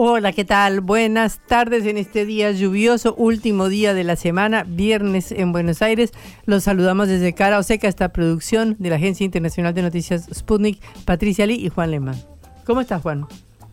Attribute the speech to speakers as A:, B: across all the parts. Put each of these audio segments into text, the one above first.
A: Hola, ¿qué tal? Buenas tardes en este día lluvioso, último día de la semana, viernes en Buenos Aires. Los saludamos desde Cara Oseca, esta producción de la Agencia Internacional de Noticias Sputnik, Patricia Lee y Juan Lehmann. ¿Cómo estás, Juan?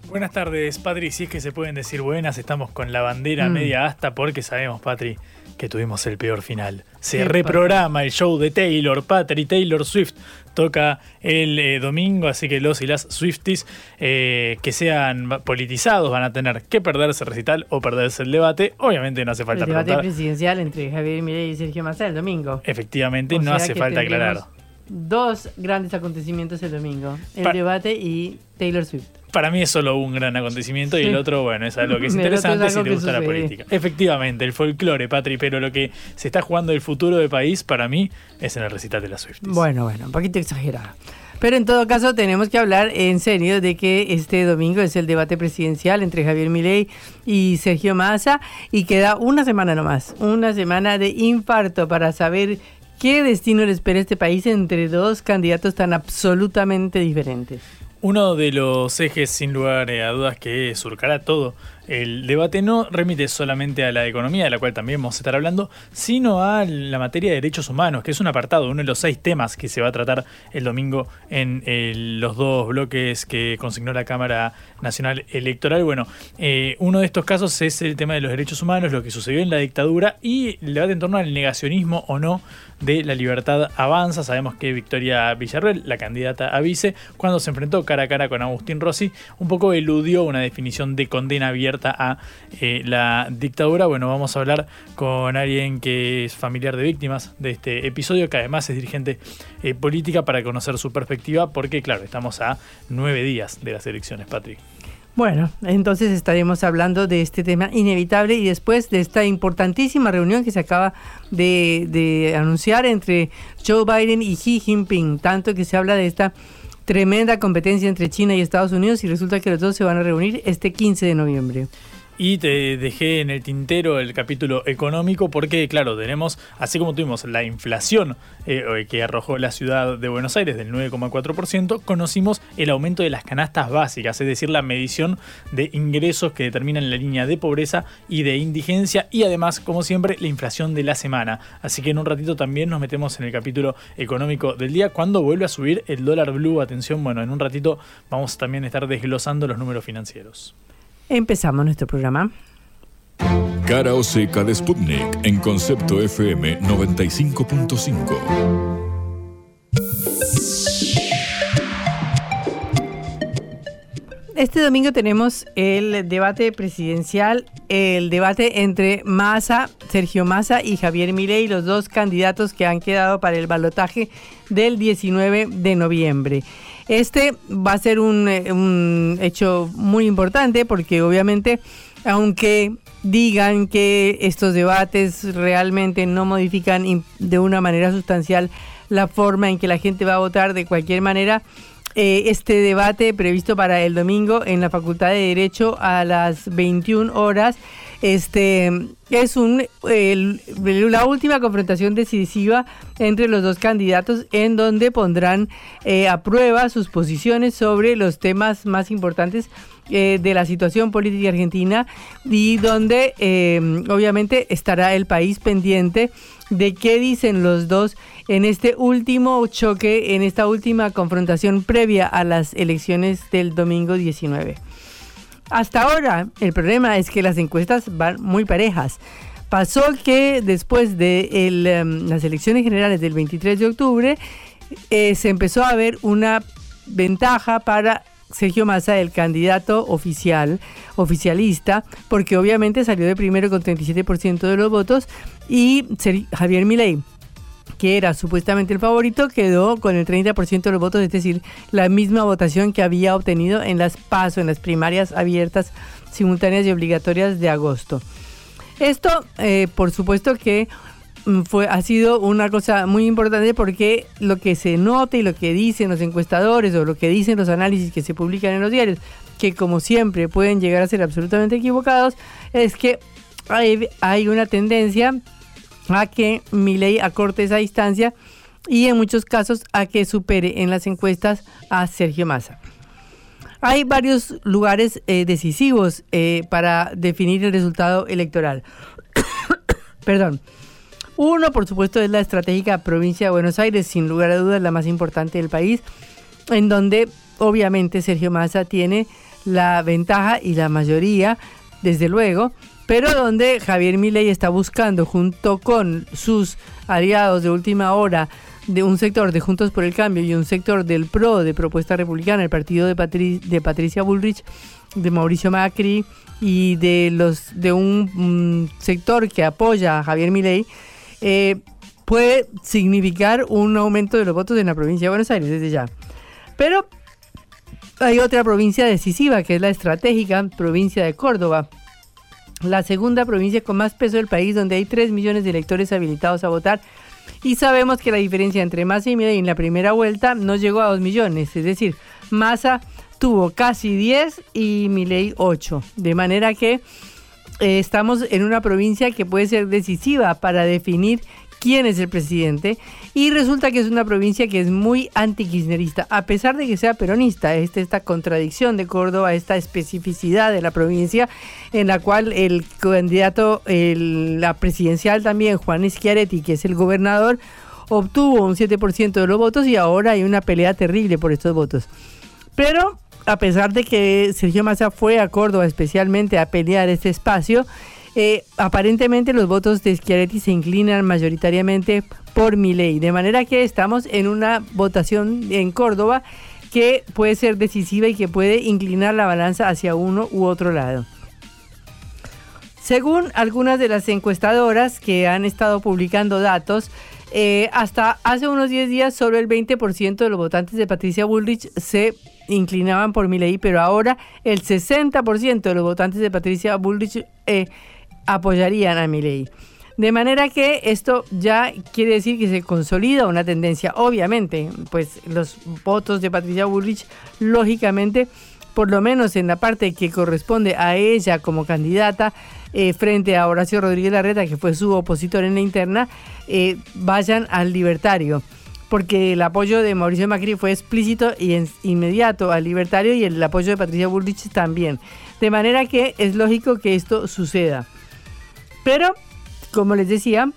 B: Buenas tardes, Patri. Si es que se pueden decir buenas, estamos con la bandera mm. media hasta porque sabemos, Patri, que tuvimos el peor final. Se reprograma el show de Taylor, Patri, Taylor Swift toca el eh, domingo, así que los y las Swifties eh, que sean politizados van a tener que perderse el recital o perderse el debate. Obviamente no hace falta
A: El debate presidencial entre Javier Milei y Sergio Massa el domingo.
B: Efectivamente, no hace falta aclarar.
A: Dos grandes acontecimientos el domingo, el debate y Taylor Swift
B: para mí es solo un gran acontecimiento y el otro, bueno, es algo que es interesante si te gusta la política. Efectivamente, el folclore, Patri, pero lo que se está jugando el futuro del país, para mí, es en el recital de la Swift.
A: Bueno, bueno, un poquito exagerado. Pero en todo caso tenemos que hablar en serio de que este domingo es el debate presidencial entre Javier Milei y Sergio Massa y queda una semana nomás, una semana de infarto para saber qué destino le espera este país entre dos candidatos tan absolutamente diferentes.
B: Uno de los ejes, sin lugar a dudas, que surcará todo el debate no remite solamente a la economía, de la cual también vamos a estar hablando, sino a la materia de derechos humanos, que es un apartado, uno de los seis temas que se va a tratar el domingo en los dos bloques que consignó la Cámara Nacional Electoral. Bueno, eh, uno de estos casos es el tema de los derechos humanos, lo que sucedió en la dictadura y el debate en torno al negacionismo o no de la libertad avanza. Sabemos que Victoria Villarreal, la candidata a vice, cuando se enfrentó cara a cara con Agustín Rossi, un poco eludió una definición de condena abierta a eh, la dictadura. Bueno, vamos a hablar con alguien que es familiar de víctimas de este episodio, que además es dirigente eh, política para conocer su perspectiva, porque claro, estamos a nueve días de las elecciones, Patrick.
A: Bueno, entonces estaremos hablando de este tema inevitable y después de esta importantísima reunión que se acaba de, anunciar entre Joe Biden y Xi Jinping, tanto que se habla de esta tremenda competencia entre China y Estados Unidos y resulta que los dos se van a reunir este 15 de noviembre.
B: Y te dejé en el tintero el capítulo económico porque, claro, tenemos, así como tuvimos la inflación eh, que arrojó la ciudad de Buenos Aires del 9,4%, conocimos el aumento de las canastas básicas, es decir, la medición de ingresos que determinan la línea de pobreza y de indigencia y además, como siempre, la inflación de la semana. Así que en un ratito también nos metemos en el capítulo económico del día cuando vuelve a subir el dólar blue. Atención, bueno, en un ratito vamos también a estar desglosando los números financieros.
A: Empezamos nuestro programa.
C: Cara o seca de Sputnik en concepto FM 95.5.
A: Este domingo tenemos el debate presidencial, el debate entre Massa, Sergio Massa y Javier Milei, los dos candidatos que han quedado para el balotaje del 19 de noviembre. Este va a ser eh, un, hecho muy importante porque obviamente, aunque digan que estos debates realmente no modifican de una manera sustancial la forma en que la gente va a votar de cualquier manera, eh, este debate previsto para el domingo en la Facultad de Derecho a las 21 horas este es un la última confrontación decisiva entre los dos candidatos en donde pondrán eh, a prueba sus posiciones sobre los temas más importantes eh, de la situación política argentina y donde eh, obviamente estará el país pendiente de qué dicen los dos en este último choque, en esta última confrontación previa a las elecciones del domingo 19. Hasta ahora el problema es que las encuestas van muy parejas. Pasó que después de em, las elecciones generales del 23 de octubre, eh, se empezó a ver una ventaja para Sergio Massa, el candidato oficial, oficialista, porque obviamente salió de primero con 37% de los votos y Javier Milei, que era supuestamente el favorito, quedó con el 30% de los votos, es decir, la misma votación que había obtenido en las PASO, en las primarias abiertas, simultáneas y obligatorias de agosto. Esto, eh, por supuesto que mm, fue, ha sido una cosa muy importante porque lo que se nota y lo que dicen los encuestadores o lo que dicen los análisis que se publican en los diarios, que como siempre pueden llegar a ser absolutamente equivocados, es que hay, hay una tendencia a que ley acorte esa distancia y en muchos casos a que supere en las encuestas a Sergio Massa. Hay varios lugares eh, decisivos eh, para definir el resultado electoral. Perdón. Uno, por supuesto, es la estratégica provincia de Buenos Aires, sin lugar a dudas la más importante del país, en donde obviamente Sergio Massa tiene la ventaja y la mayoría, desde luego, pero donde Javier Milei está buscando, junto con sus aliados de última hora, de un sector de Juntos por el Cambio y un sector del PRO de Propuesta Republicana, el partido de, Patricia Bullrich, de Mauricio Macri y de los de un sector que apoya a Javier Milei, eh, puede significar un aumento de los votos en la provincia de Buenos Aires desde ya. Pero hay otra provincia decisiva que es la estratégica provincia de Córdoba, la segunda provincia con más peso del país, donde hay 3 millones de electores habilitados a votar. Y sabemos que la diferencia entre Massa y Milei en la primera vuelta no llegó a 2 millones, es decir, Massa tuvo casi 10 y Milei 8. De manera que eh, estamos en una provincia que puede ser decisiva para definir quién es el presidente y resulta que es una provincia que es muy antikirchnerista, a pesar de que sea peronista, esta, esta contradicción de Córdoba, esta especificidad de la provincia en la cual el candidato, la presidencial también, Juan Schiaretti, que es el gobernador, obtuvo un 7% de los votos y ahora hay una pelea terrible por estos votos. Pero a pesar de que Sergio Massa fue a Córdoba especialmente a pelear este espacio, eh, aparentemente los votos de Schiaretti se inclinan mayoritariamente por mi ley, de manera que estamos en una votación en Córdoba que puede ser decisiva y que puede inclinar la balanza hacia uno u otro lado. Según algunas de las encuestadoras que han estado publicando datos, eh, hasta hace unos 10 días solo el 20% de los votantes de Patricia Bullrich se inclinaban por mi ley, pero ahora el 60% de los votantes de Patricia Bullrich eh, apoyarían a mi ley. De manera que esto ya quiere decir que se consolida una tendencia. Obviamente, pues los votos de Patricia Bullrich, lógicamente, por lo menos en la parte que corresponde a ella como candidata, eh, frente a Horacio Rodríguez Larreta, que fue su opositor en la interna, eh, vayan al libertario. Porque el apoyo de Mauricio Macri fue explícito y inmediato al libertario y el apoyo de Patricia Bullrich también. De manera que es lógico que esto suceda. Pero, como les decía,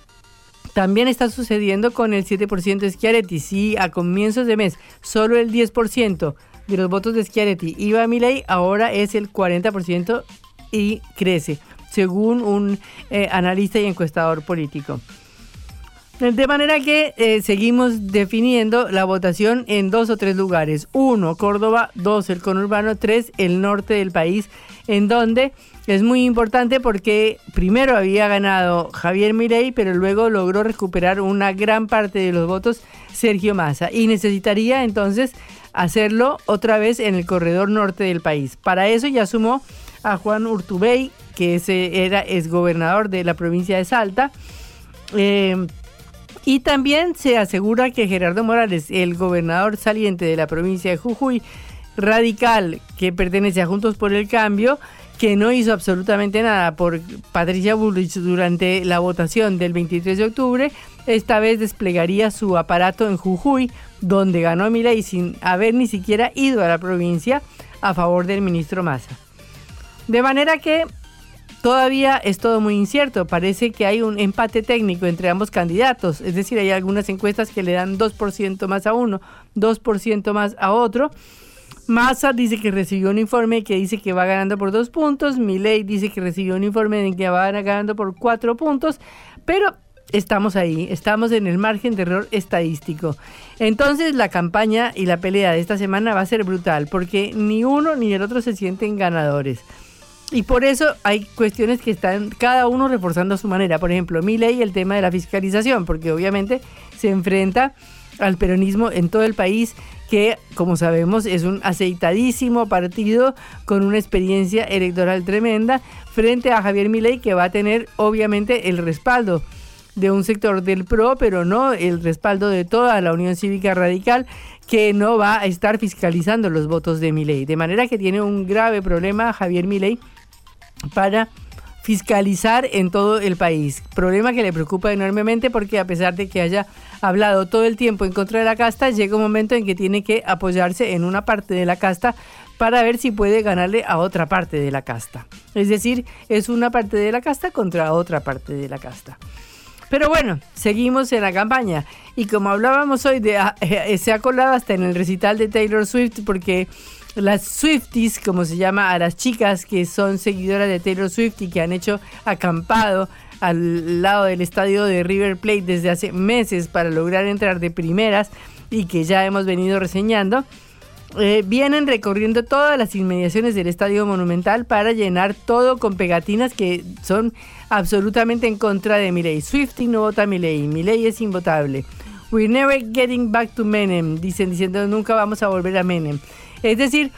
A: también está sucediendo con el 7% de Schiaretti. Si a comienzos de mes solo el 10% de los votos de Schiaretti iba a ley, ahora es el 40% y crece, según un eh, analista y encuestador político. De manera que eh, seguimos definiendo la votación en dos o tres lugares. Uno, Córdoba, dos, el conurbano, tres, el norte del país, en donde es muy importante porque primero había ganado Javier Mirey, pero luego logró recuperar una gran parte de los votos Sergio Massa y necesitaría entonces hacerlo otra vez en el corredor norte del país. Para eso ya sumó a Juan Urtubey, que ese era exgobernador de la provincia de Salta. Eh, y también se asegura que Gerardo Morales, el gobernador saliente de la provincia de Jujuy, radical que pertenece a Juntos por el Cambio, que no hizo absolutamente nada por Patricia Bullrich durante la votación del 23 de octubre, esta vez desplegaría su aparato en Jujuy, donde ganó Milei sin haber ni siquiera ido a la provincia a favor del ministro Massa. De manera que todavía es todo muy incierto. Parece que hay un empate técnico entre ambos candidatos. Es decir, hay algunas encuestas que le dan 2% más a uno, 2% más a otro. Massa dice que recibió un informe que dice que va ganando por dos puntos. Milei dice que recibió un informe en que va ganando por cuatro puntos. Pero estamos ahí, estamos en el margen de error estadístico. Entonces la campaña y la pelea de esta semana va a ser brutal, porque ni uno ni el otro se sienten ganadores. Y por eso hay cuestiones que están cada uno reforzando a su manera. Por ejemplo, mi ley, el tema de la fiscalización, porque obviamente se enfrenta al peronismo en todo el país, que como sabemos es un aceitadísimo partido con una experiencia electoral tremenda, frente a Javier Milei, que va a tener obviamente el respaldo de un sector del PRO, pero no el respaldo de toda la Unión Cívica Radical, que no va a estar fiscalizando los votos de Milei. De manera que tiene un grave problema Javier Milei para fiscalizar en todo el país. Problema que le preocupa enormemente porque a pesar de que haya hablado todo el tiempo en contra de la casta, llega un momento en que tiene que apoyarse en una parte de la casta para ver si puede ganarle a otra parte de la casta. Es decir, es una parte de la casta contra otra parte de la casta. Pero bueno, seguimos en la campaña. Y como hablábamos hoy, de, eh, se ha colado hasta en el recital de Taylor Swift porque las Swifties, como se llama a las chicas que son seguidoras de Taylor Swift y que han hecho acampado al lado del estadio de River Plate desde hace meses para lograr entrar de primeras y que ya hemos venido reseñando, eh, vienen recorriendo todas las inmediaciones del estadio monumental para llenar todo con pegatinas que son absolutamente en contra de Milei. Swifty no vota Milei, Milei es invotable. We're never getting back to Menem, dicen diciendo nunca vamos a volver a Menem. Es decir,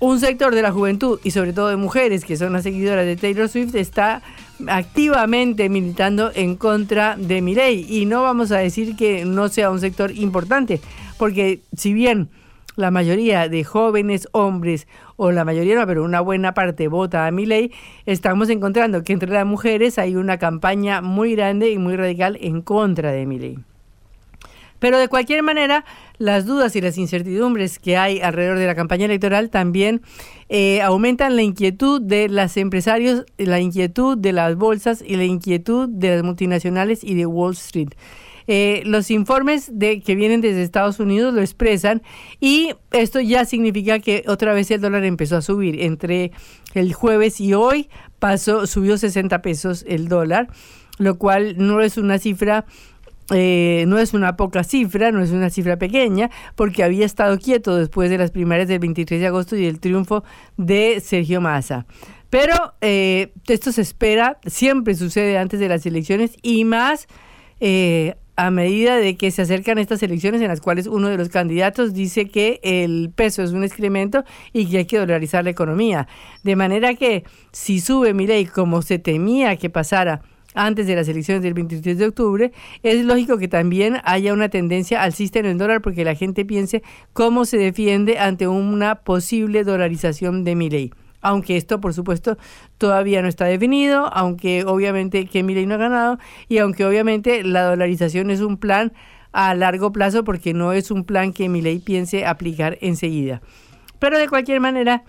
A: un sector de la juventud y sobre todo de mujeres que son las seguidoras de Taylor Swift está activamente militando en contra de Milei y no vamos a decir que no sea un sector importante, porque si bien la mayoría de jóvenes hombres, o la mayoría no, pero una buena parte vota a mi ley, estamos encontrando que entre las mujeres hay una campaña muy grande y muy radical en contra de mi ley. Pero de cualquier manera, las dudas y las incertidumbres que hay alrededor de la campaña electoral también eh, aumentan la inquietud de los empresarios, la inquietud de las bolsas y la inquietud de las multinacionales y de Wall Street. Eh, los informes de, que vienen desde Estados Unidos lo expresan y esto ya significa que otra vez el dólar empezó a subir. Entre el jueves y hoy pasó, subió 60 pesos el dólar, lo cual no es una cifra eh, no es una poca cifra, no es una cifra pequeña, porque había estado quieto después de las primarias del 23 de agosto y el triunfo de Sergio Massa. Pero eh, esto se espera, siempre sucede antes de las elecciones y más a medida de que se acercan estas elecciones en las cuales uno de los candidatos dice que el peso es un excremento y que hay que dolarizar la economía. De manera que si sube mi ley como se temía que pasara antes de las elecciones del 23 de octubre, es lógico que también haya una tendencia alcista en el dólar porque la gente piense cómo se defiende ante una posible dolarización de mi ley aunque esto por supuesto todavía no está definido, aunque obviamente que Milei no ha ganado y aunque obviamente la dolarización es un plan a largo plazo porque no es un plan que Milei piense aplicar enseguida. Pero de cualquier manera,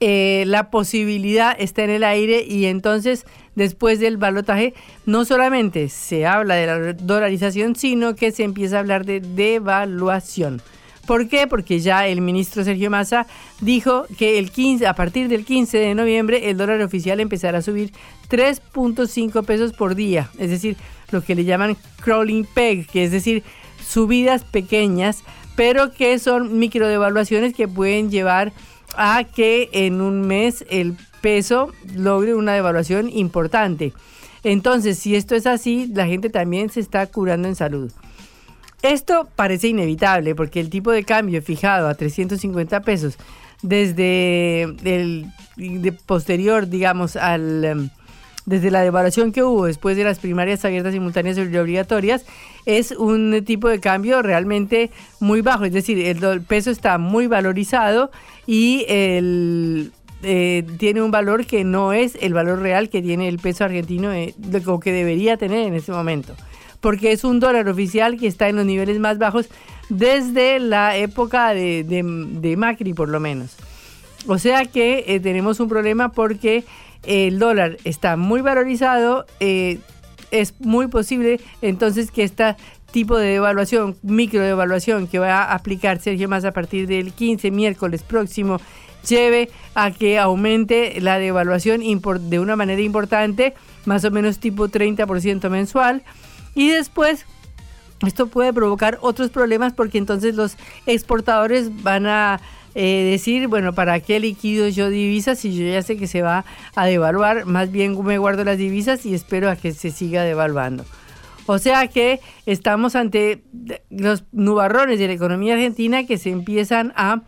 A: eh, la posibilidad está en el aire y entonces después del balotaje no solamente se habla de la dolarización, sino que se empieza a hablar de devaluación. ¿Por qué? Porque ya el ministro Sergio Massa dijo que el 15, a partir del 15 de noviembre el dólar oficial empezará a subir 3.5 pesos por día, es decir, lo que le llaman crawling peg, que es decir, subidas pequeñas, pero que son microdevaluaciones que pueden llevar a que en un mes el peso logre una devaluación importante. Entonces, si esto es así, la gente también se está curando en salud. Esto parece inevitable porque el tipo de cambio fijado a 350 pesos desde el posterior, digamos, al em, desde la devaluación que hubo después de las primarias abiertas, simultáneas y obligatorias, es un tipo de cambio realmente muy bajo. Es decir, el, peso está muy valorizado y el, eh, tiene un valor que no es el valor real que tiene el peso argentino, eh, o que debería tener en este momento porque es un dólar oficial que está en los niveles más bajos desde la época de, Macri, por lo menos. O sea que eh, tenemos un problema porque el dólar está muy valorizado, eh, es muy posible entonces que este tipo de devaluación, micro devaluación que va a aplicar Sergio más a partir del 15 miércoles próximo, lleve a que aumente la devaluación de una manera importante más o menos tipo 30% mensual. Y después esto puede provocar otros problemas porque entonces los exportadores van a eh, decir, bueno, ¿para qué liquido yo divisas si yo ya sé que se va a devaluar? Más bien me guardo las divisas y espero a que se siga devaluando. O sea que estamos ante los nubarrones de la economía argentina que se empiezan a,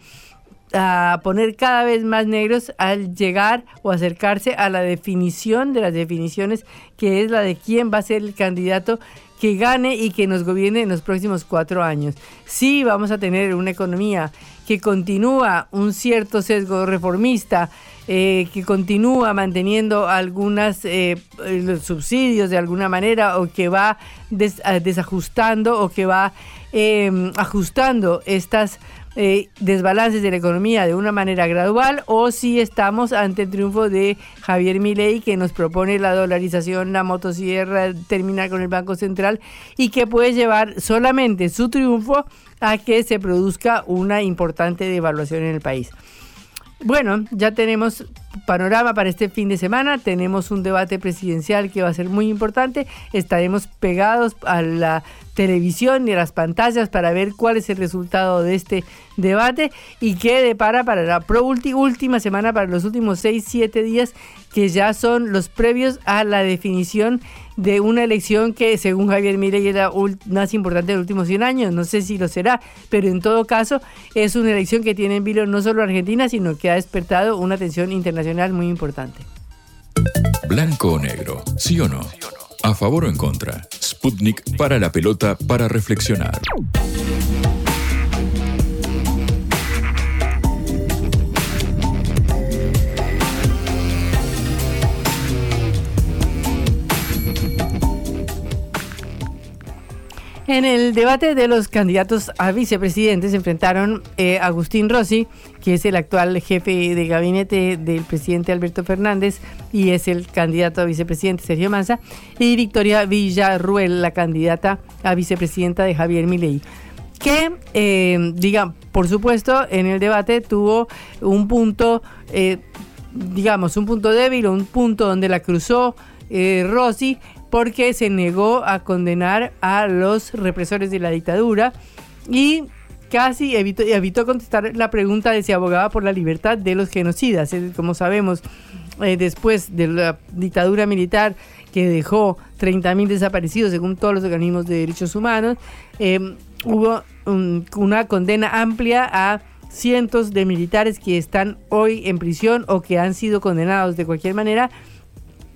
A: a, poner cada vez más negros al llegar o acercarse a la definición de las definiciones, que es la de quién va a ser el candidato que gane y que nos gobierne en los próximos cuatro años. Sí vamos a tener una economía continúa un cierto sesgo reformista, eh, que continúa manteniendo algunos eh, subsidios de alguna manera o que va desajustando o que va em, ajustando estas eh, desbalances de la economía de una manera gradual o si estamos ante el triunfo de Javier Milei que nos propone la dolarización, la motosierra, terminar con el Banco Central y que puede llevar solamente su triunfo a que se produzca una importante devaluación en el país. Bueno, ya tenemos panorama para este fin de semana. Tenemos un debate presidencial que va a ser muy importante. Estaremos pegados a la televisión y a las pantallas para ver cuál es el resultado de este debate y qué depara para la última semana, para los últimos 6, 7 días, que ya son los previos a la definición de una elección que según Javier Milei es la más importante de los últimos 100 años. No sé si lo será, pero en todo caso es una elección que tiene en vilo no solo Argentina, sino que ha despertado una atención internacional muy importante.
C: Blanco o negro, sí o no. A favor o en contra. Sputnik para la pelota para reflexionar.
A: En el debate de los candidatos a vicepresidente se enfrentaron eh, Agustín Rossi, que es el actual jefe de gabinete del presidente Alberto Fernández y es el candidato a vicepresidente Sergio Manza, y Victoria Villarruel, la candidata a vicepresidenta de Javier Milei que, eh, por supuesto, en el debate tuvo un punto, eh, digamos, un punto débil, un punto donde la cruzó Rossi, porque se negó a condenar a los represores de la dictadura y casi evitó, contestar la pregunta de si abogaba por la libertad de los genocidas. Como sabemos, eh, después de la dictadura militar que dejó 30.000 desaparecidos según todos los organismos de derechos humanos, em, hubo una condena amplia a cientos de militares que están hoy en prisión o que han sido condenados de cualquier manera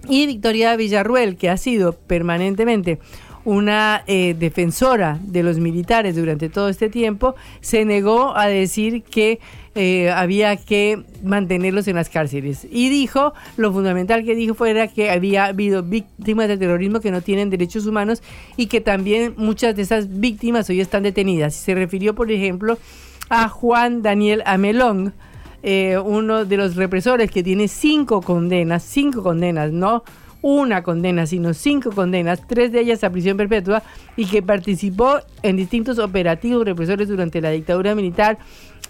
A: y Victoria Villarruel, que ha sido permanentemente una eh, defensora de los militares durante todo este tiempo, se negó a decir que eh, había que mantenerlos en las cárceles. Y dijo, lo fundamental que dijo fuera que había habido víctimas del terrorismo que no tienen derechos humanos y que también muchas de esas víctimas hoy están detenidas. Se refirió, por ejemplo, a Juan Daniel Amelón, eh, uno de los represores que tiene cinco condenas, cinco condenas, no una condena, sino cinco condenas, tres de ellas a prisión perpetua, y que participó en distintos operativos represores durante la dictadura militar,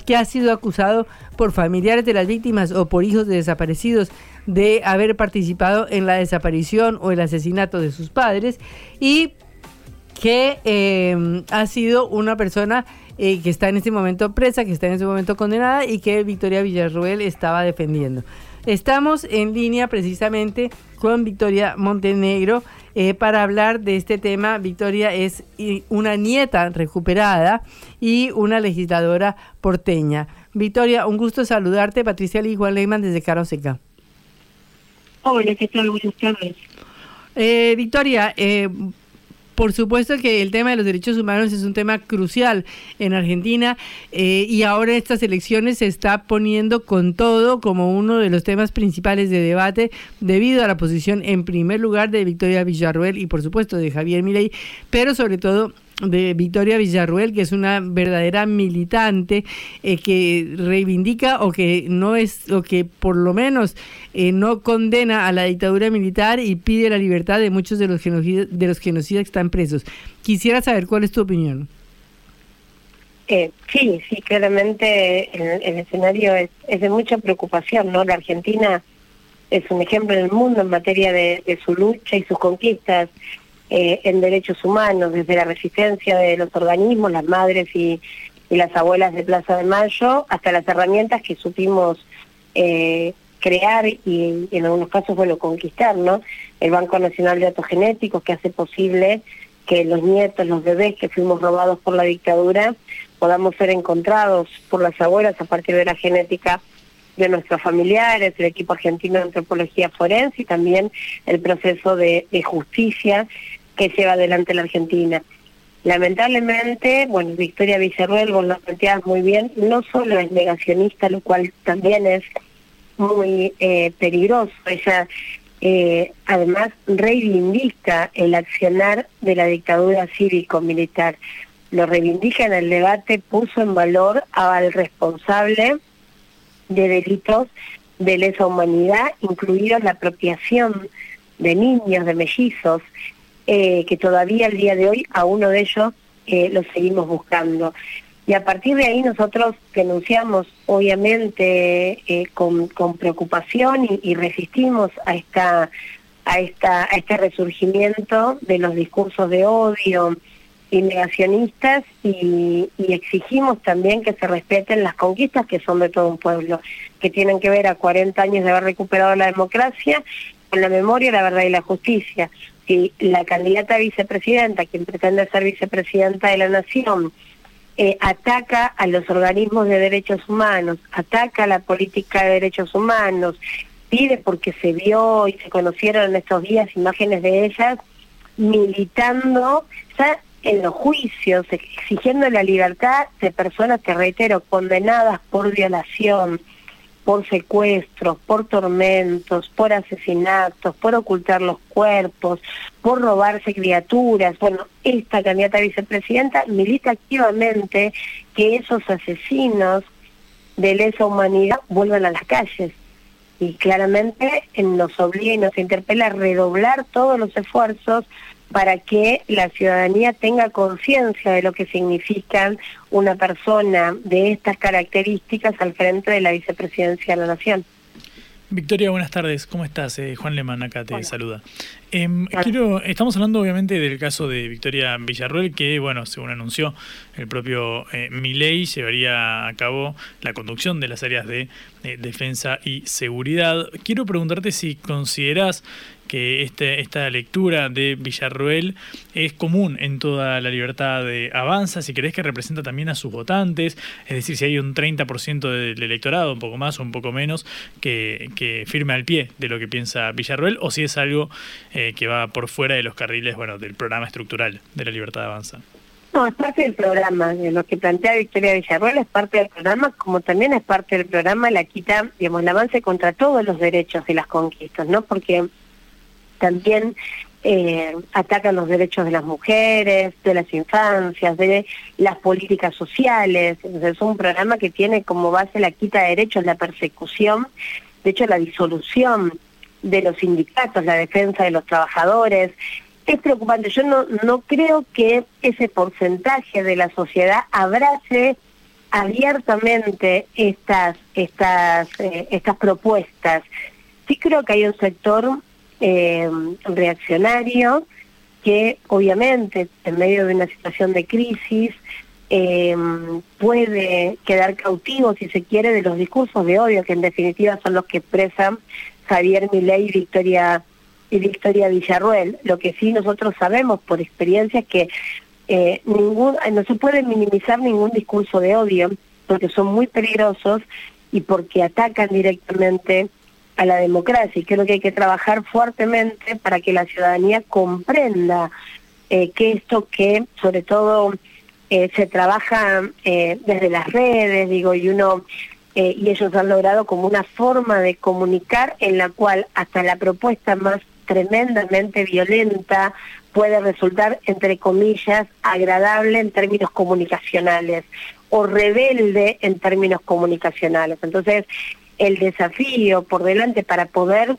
A: que ha sido acusado por familiares de las víctimas o por hijos de desaparecidos de haber participado en la desaparición o el asesinato de sus padres, y que eh, ha sido una persona eh, que está en este momento presa, que está en este momento condenada y que Victoria Villarruel estaba defendiendo. Estamos en línea precisamente con Victoria Montenegro eh, para hablar de este tema. Victoria es una nieta recuperada y una legisladora porteña. Victoria, un gusto saludarte. Patricia Lee Juan Leyman desde Caroseca.
D: Hola, ¿qué tal? Buenas tardes.
A: Eh, Victoria, eh, por supuesto que el tema de los derechos humanos es un tema crucial en Argentina eh, y ahora estas elecciones se está poniendo con todo como uno de los temas principales de debate debido a la posición en primer lugar de Victoria Villarruel y por supuesto de Javier Milei, pero sobre todo de Victoria Villarruel, que es una verdadera militante eh, que reivindica o que no es, o que por lo menos eh, no condena a la dictadura militar y pide la libertad de muchos de los genocidas, de los genocidas que están presos. Quisiera saber cuál es tu opinión.
D: Eh, sí, sí, claramente el, escenario es, es, de mucha preocupación, ¿no? La Argentina es un ejemplo en el mundo en materia de, de su lucha y sus conquistas eh, en derechos humanos, desde la resistencia de los organismos, las madres y, las abuelas de Plaza de Mayo, hasta las herramientas que supimos eh, crear y, y en algunos casos, bueno, conquistar, ¿no? El Banco Nacional de Datos Genéticos que hace posible que los nietos, los bebés que fuimos robados por la dictadura, podamos ser encontrados por las abuelas a partir de la genética de nuestros familiares, el equipo argentino de antropología forense y también el proceso de, justicia que lleva adelante la Argentina. Lamentablemente, bueno, Victoria Villarruel, vos lo planteabas muy bien, no solo es negacionista, lo cual también es muy eh, peligroso. Ella eh, además reivindica el accionar de la dictadura cívico-militar. Lo reivindica en el debate, puso en valor al responsable de delitos de lesa humanidad, incluida la apropiación de niños, de mellizos, eh, que todavía el día de hoy a uno de ellos eh, lo seguimos buscando. Y a partir de ahí nosotros denunciamos, obviamente, eh, con, con, preocupación y, y, resistimos a esta, a esta, a este resurgimiento de los discursos de odio y negacionistas y, exigimos también que se respeten las conquistas que son de todo un pueblo, que tienen que ver a 40 años de haber recuperado la democracia, con la memoria, la verdad y la justicia. Si la candidata a vicepresidenta, quien pretende ser vicepresidenta de la Nación, eh, ataca a los organismos de derechos humanos, ataca a la política de derechos humanos, pide porque se vio y se conocieron en estos días imágenes de ellas militando en los juicios, exigiendo la libertad de personas, te reitero, condenadas por violación, por secuestros, por tormentos, por asesinatos, por ocultar los cuerpos, por robarse criaturas. Bueno, esta candidata vicepresidenta milita activamente que esos asesinos de lesa humanidad vuelvan a las calles. Y claramente nos obliga y nos interpela a redoblar todos los esfuerzos para que la ciudadanía tenga conciencia de lo que significan una persona de estas características al frente de la vicepresidencia de la Nación.
B: Victoria, buenas tardes. ¿Cómo estás? Eh, Juan Lemán acá te Hola. saluda. Eh, quiero, estamos hablando obviamente del caso de Victoria Villarruel, que, bueno, según anunció el propio eh, Milei, llevaría a cabo la conducción de las áreas de defensa y seguridad. Quiero preguntarte si consideras que este, esta lectura de Villarroel es común en toda la libertad de Avanza, si crees que representa también a sus votantes, es decir, si hay un 30% del electorado, un poco más o un poco menos, que, que firme al pie de lo que piensa Villarroel, o si es algo eh, que va por fuera de los carriles bueno, del programa estructural de la libertad de Avanza.
D: No, es parte del programa, de lo que plantea Victoria Villarroel es parte del programa, como también es parte del programa la quita, digamos, el avance contra todos los derechos y las conquistas, ¿no? Porque también eh, atacan los derechos de las mujeres, de las infancias, de las políticas sociales. Es un programa que tiene como base la quita de derechos, la persecución, de hecho la disolución de los sindicatos, la defensa de los trabajadores. Es preocupante. Yo no, no creo que ese porcentaje de la sociedad abrace abiertamente estas, estas, eh, estas propuestas. Sí creo que hay un sector eh, reaccionario que obviamente en medio de una situación de crisis eh, puede quedar cautivo, si se quiere, de los discursos de odio, que en definitiva son los que expresan Javier Milei y Victoria, y Victoria Villarruel. Lo que sí nosotros sabemos por experiencia es que eh, ningún, no se puede minimizar ningún discurso de odio, porque son muy peligrosos y porque atacan directamente a la democracia y creo que hay que trabajar fuertemente para que la ciudadanía comprenda eh, que esto que sobre todo eh, se trabaja eh, desde las redes, digo, y uno eh, y ellos han logrado como una forma de comunicar en la cual hasta la propuesta más tremendamente violenta puede resultar, entre comillas, agradable en términos comunicacionales o rebelde en términos comunicacionales. Entonces, el desafío por delante para poder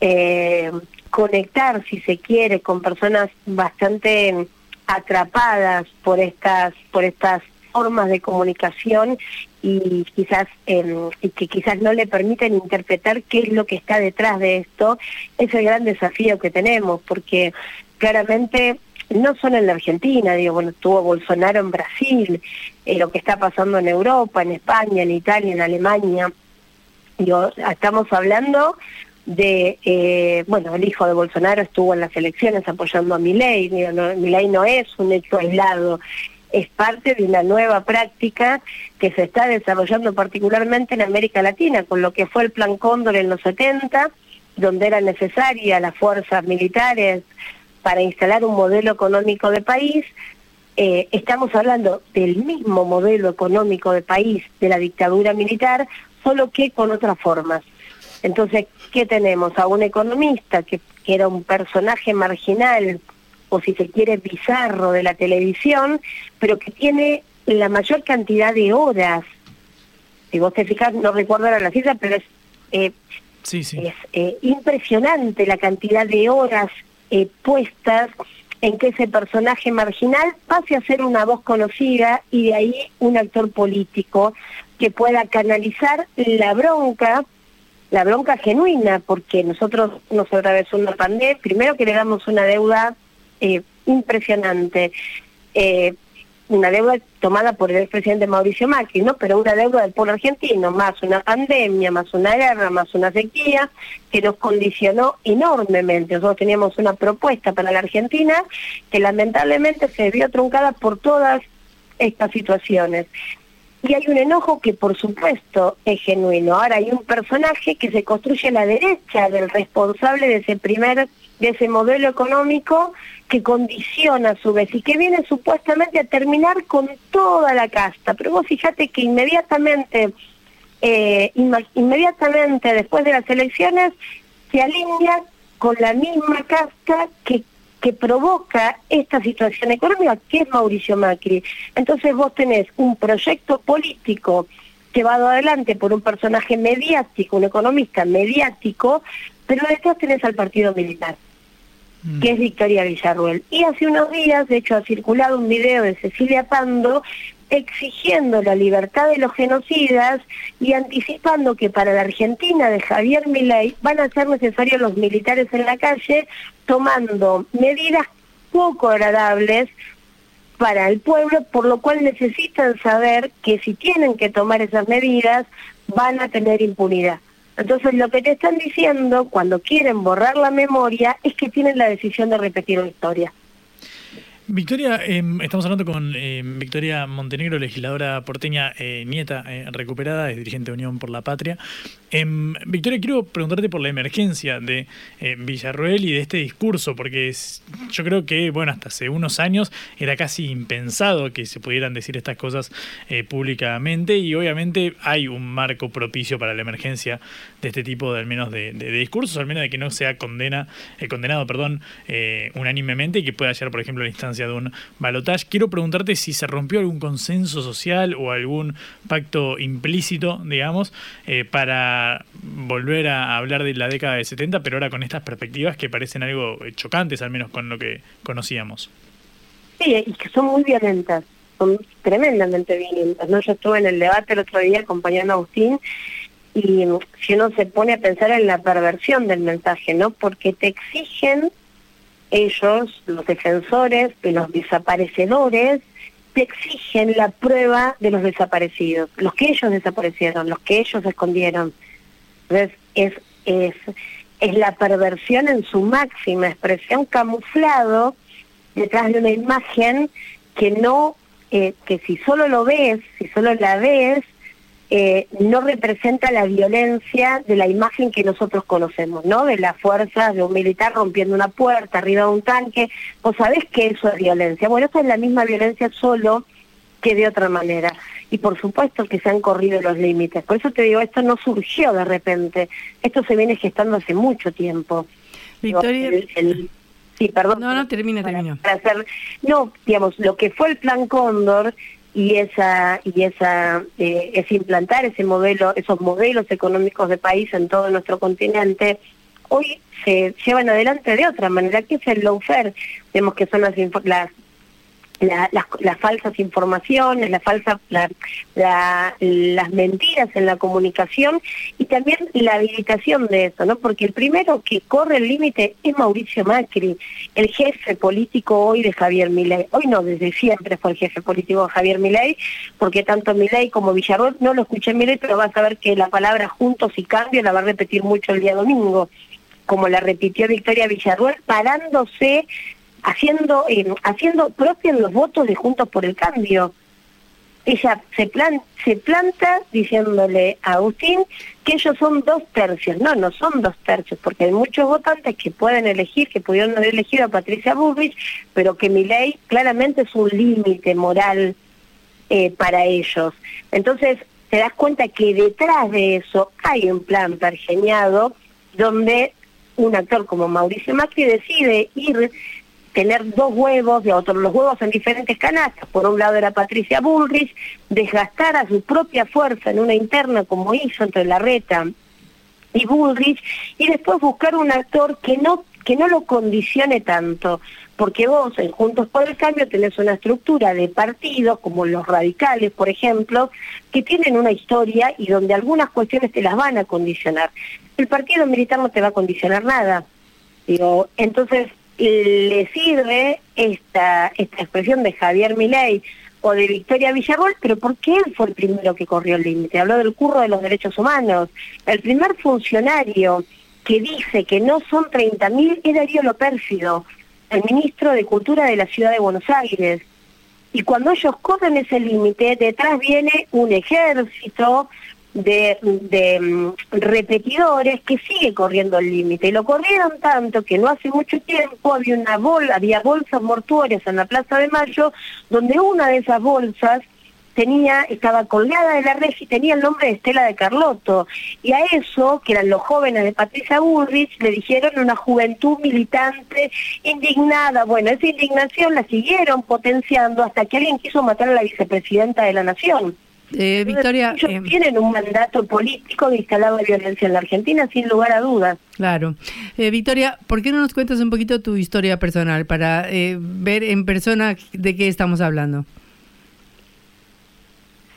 D: eh, conectar, si se quiere, con personas bastante atrapadas por estas, por estas formas de comunicación y quizás em, y que quizás no le permiten interpretar qué es lo que está detrás de esto, es el gran desafío que tenemos, porque claramente no solo en la Argentina, digo, bueno, tuvo Bolsonaro en Brasil, eh, lo que está pasando en Europa, en España, en Italia, en Alemania, estamos hablando de, eh, bueno, el hijo de Bolsonaro estuvo en las elecciones apoyando a Milei, no, Milei no es un hecho aislado, es parte de una nueva práctica que se está desarrollando particularmente en América Latina, con lo que fue el Plan Cóndor en los 70, donde eran necesarias las fuerzas militares para instalar un modelo económico de país. Eh, estamos hablando del mismo modelo económico de país de la dictadura militar, solo que con otras formas. Entonces, ¿qué tenemos? A un economista que, era un personaje marginal, o si se quiere, bizarro de la televisión, pero que tiene la mayor cantidad de horas. Si vos te fijas, no recuerdo ahora la cifra, pero es, eh, es eh, impresionante la cantidad de horas eh, puestas en que ese personaje marginal pase a ser una voz conocida y de ahí un actor político que pueda canalizar la bronca la bronca genuina, porque nosotros nos atravesó una pandemia, primero que le damos una deuda eh, impresionante, eh, una deuda tomada por el expresidente Mauricio Macri, ¿no? Pero una deuda del pueblo argentino, más una pandemia, más una guerra, más una sequía, que nos condicionó enormemente. Nosotros teníamos una propuesta para la Argentina que lamentablemente se vio truncada por todas estas situaciones y hay un enojo que por supuesto es genuino. Ahora hay un personaje que se construye a la derecha del responsable de ese primer, de ese modelo económico que condiciona a su vez y que viene supuestamente a terminar con toda la casta. Pero vos fíjate que inmediatamente, eh, inmediatamente después de las elecciones se alinea con la misma casta que que provoca esta situación económica, que es Mauricio Macri. Entonces vos tenés un proyecto político llevado adelante por un personaje mediático, un economista mediático, pero detrás tenés al partido militar, mm. que es Victoria Villarruel. Y hace unos días, de hecho, ha circulado un video de Cecilia Pando exigiendo la libertad de los genocidas y anticipando que para la Argentina de Javier Milei van a ser necesarios los militares en la calle tomando medidas poco agradables para el pueblo, por lo cual necesitan saber que si tienen que tomar esas medidas van a tener impunidad. Entonces lo que te están diciendo cuando quieren borrar la memoria es que tienen la decisión de repetir la historia.
B: Victoria, em, estamos hablando con em, Victoria Montenegro, legisladora porteña, eh, nieta eh, recuperada, es dirigente de Unión por la Patria. Em, Victoria, quiero preguntarte por la emergencia de eh, Villarroel y de este discurso, porque yo creo que, bueno, hasta hace unos años era casi impensado que se pudieran decir estas cosas públicamente y obviamente hay un marco propicio para la emergencia de este tipo de al menos de, discursos, al menos de que no sea condena, condenado perdón, unánimemente y que pueda llegar, por ejemplo, a la instancia de un balotaje. Quiero preguntarte si se rompió algún consenso social o algún pacto implícito, digamos, eh, para volver a hablar de la década de 70, pero ahora con estas perspectivas que parecen algo chocantes, al menos con lo que conocíamos.
D: Sí, y que son muy violentas, son tremendamente violentas. ¿no? Yo estuve en el debate el otro día acompañando a Agustín y si uno se pone a pensar en la perversión del mensaje, ¿no? Porque te exigen ellos, los defensores de los desaparecedores, te exigen la prueba de los desaparecidos, los que ellos desaparecieron, los que ellos escondieron. Entonces, es, es, es la perversión en su máxima expresión camuflado detrás de una imagen que no, eh, que si solo lo ves, si solo la ves, eh, no representa la violencia de la imagen que nosotros conocemos, ¿no? De las fuerzas de un militar rompiendo una puerta, arriba de un tanque. Vos sabés que eso es violencia. Bueno, esa es la misma violencia solo que de otra manera. Y por supuesto que se han corrido los límites. Por eso te digo, esto no surgió de repente. Esto se viene gestando hace mucho tiempo.
A: Victoria.
D: sí, perdón.
A: No, no, termina, termina.
D: no, digamos, lo que fue el plan Cóndor y esa y esa eh, es implantar ese modelo esos modelos económicos de país en todo nuestro continente hoy se llevan adelante de otra manera que es el lawfare. Vemos que son las, las las falsas informaciones, la falsa, las mentiras en la comunicación y también la habilitación de eso, ¿no? Porque el primero que corre el límite es Mauricio Macri, el jefe político hoy de Javier Milei. Hoy no, desde siempre fue el jefe político de Javier Milei, porque tanto Milei como Villarroel, no lo escuché Milei, pero vas a ver que la palabra juntos y cambio la va a repetir mucho el día domingo como la repitió Victoria Villarruel, parándose haciendo, eh, haciendo propios los votos de Juntos por el Cambio. Ella se, plan, se planta diciéndole a Agustín que ellos son dos tercios. No, no son dos tercios, porque hay muchos votantes que pueden elegir, que pudieron haber elegido a Patricia Bullrich, pero que mi ley claramente es un límite moral eh, para ellos. Entonces, te das cuenta que detrás de eso hay un plan pergeñado donde un actor como Mauricio Macri decide ir tener dos huevos, de otros los huevos en diferentes canastas. Por un lado era Patricia Bullrich, desgastar a su propia fuerza en una interna como hizo entre Larreta y Bullrich, y después buscar un actor que no que no lo condicione tanto, porque vos en Juntos por el Cambio tenés una estructura de partidos, como los radicales, por ejemplo, que tienen una historia y donde algunas cuestiones te las van a condicionar. El partido militar no te va a condicionar nada. Digo, entonces le sirve esta, esta expresión de Javier Milei o de Victoria Villarroel, pero porque él fue el primero que corrió el límite. Habló del curro de los derechos humanos. El primer funcionario que dice que no son 30.000 es Darío Lopérfido, el ministro de Cultura de la Ciudad de Buenos Aires. Y cuando ellos corren ese límite, detrás viene un ejército, de, mm, repetidores que sigue corriendo el límite. Y lo corrieron tanto que no hace mucho tiempo había una bol, había bolsas mortuorias en la Plaza de Mayo, donde una de esas bolsas tenía, estaba colgada de la red y tenía el nombre de Estela de Carlotto. Y a eso, que eran los jóvenes de Patricia Bullrich, le dijeron una juventud militante indignada. Bueno, esa indignación la siguieron potenciando hasta que alguien quiso matar a la vicepresidenta de la Nación.
A: Eh, Victoria,
D: ellos eh, tienen un mandato político de instalar la violencia en la Argentina, sin lugar a dudas.
A: Claro. Eh, Victoria, ¿por qué no nos cuentas un poquito tu historia personal para eh, ver en persona de qué estamos hablando?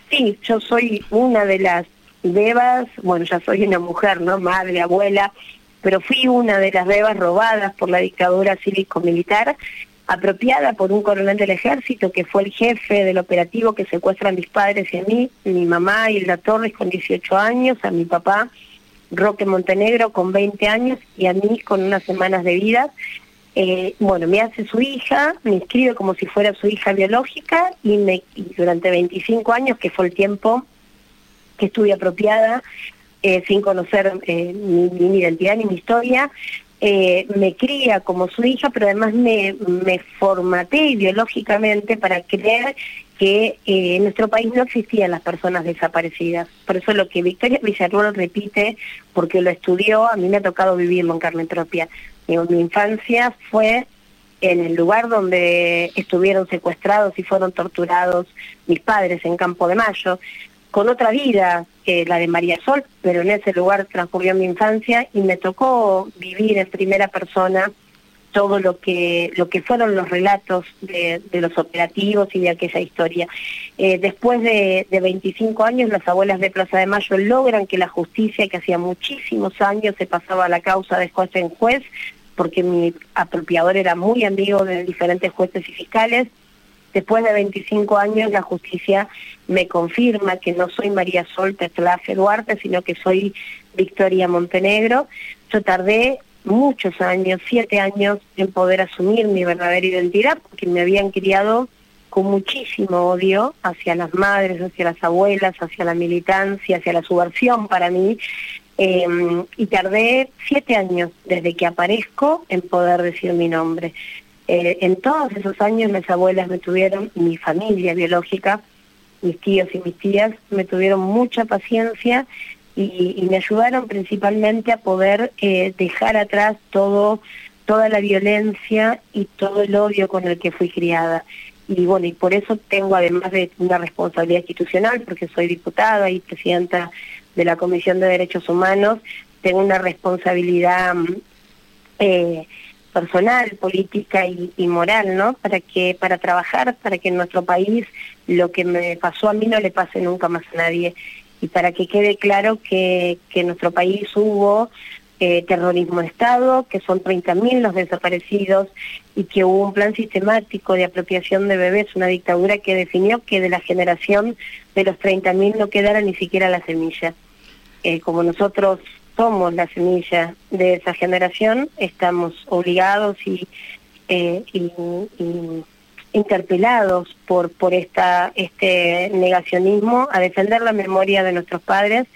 D: Sí, yo soy una de las bebas, bueno, ya soy una mujer, ¿no? Madre, abuela, pero fui una de las bebas robadas por la dictadura cívico-militar apropiada por un coronel del ejército que fue el jefe del operativo que secuestra a mis padres y a mí, mi mamá Hilda Torres con 18 años, a mi papá Roque Montenegro con 20 años y a mí con unas semanas de vida. Eh, bueno, me hace su hija, me inscribe como si fuera su hija biológica y, me, durante 25 años, que fue el tiempo que estuve apropiada, eh, sin conocer eh, mi, identidad ni mi historia, eh, me cría como su hija, pero además me, me ideológicamente para creer que eh, en nuestro país no existían las personas desaparecidas. Por eso lo que Victoria Villarruel repite, porque lo estudió, a mí me ha tocado vivirlo en carne propia. mi infancia fue en el lugar donde estuvieron secuestrados y fueron torturados mis padres en Campo de Mayo con otra vida, que la de María Sol, pero en ese lugar transcurrió mi infancia y me tocó vivir en primera persona todo lo que lo que fueron los relatos de, los operativos y de aquella historia. Eh, después de, de 25 años, las abuelas de Plaza de Mayo logran que la justicia, que hacía muchísimos años se pasaba la causa de juez en juez, porque mi apropiador era muy amigo de diferentes jueces y fiscales, Después de 25 años la justicia me confirma que no soy María Sol Teslaje Duarte, sino que soy Victoria Montenegro. Yo tardé muchos años, siete años, en poder asumir mi verdadera identidad, porque me habían criado con muchísimo odio hacia las madres, hacia las abuelas, hacia la militancia, hacia la subversión para mí. Em, y tardé siete años desde que aparezco en poder decir mi nombre. Eh, en todos esos años mis abuelas me tuvieron, mi familia biológica, mis tíos y mis tías, me tuvieron mucha paciencia y, me ayudaron principalmente a poder eh, dejar atrás todo toda la violencia y todo el odio con el que fui criada. Y bueno, y por eso tengo además de una responsabilidad institucional, porque soy diputada y presidenta de la Comisión de Derechos Humanos, tengo una responsabilidad mm, eh, personal, política y, y, moral, ¿no? Para que para trabajar, para que en nuestro país lo que me pasó a mí no le pase nunca más a nadie y para que quede claro que, que en nuestro país hubo eh, terrorismo de Estado, que son 30.000 los desaparecidos y que hubo un plan sistemático de apropiación de bebés, una dictadura que definió que de la generación de los 30.000 no quedara ni siquiera la semilla. Eh, como nosotros somos la semilla de esa generación, estamos obligados y, eh, y, y interpelados por, por esta, este negacionismo a defender la memoria de nuestros padres,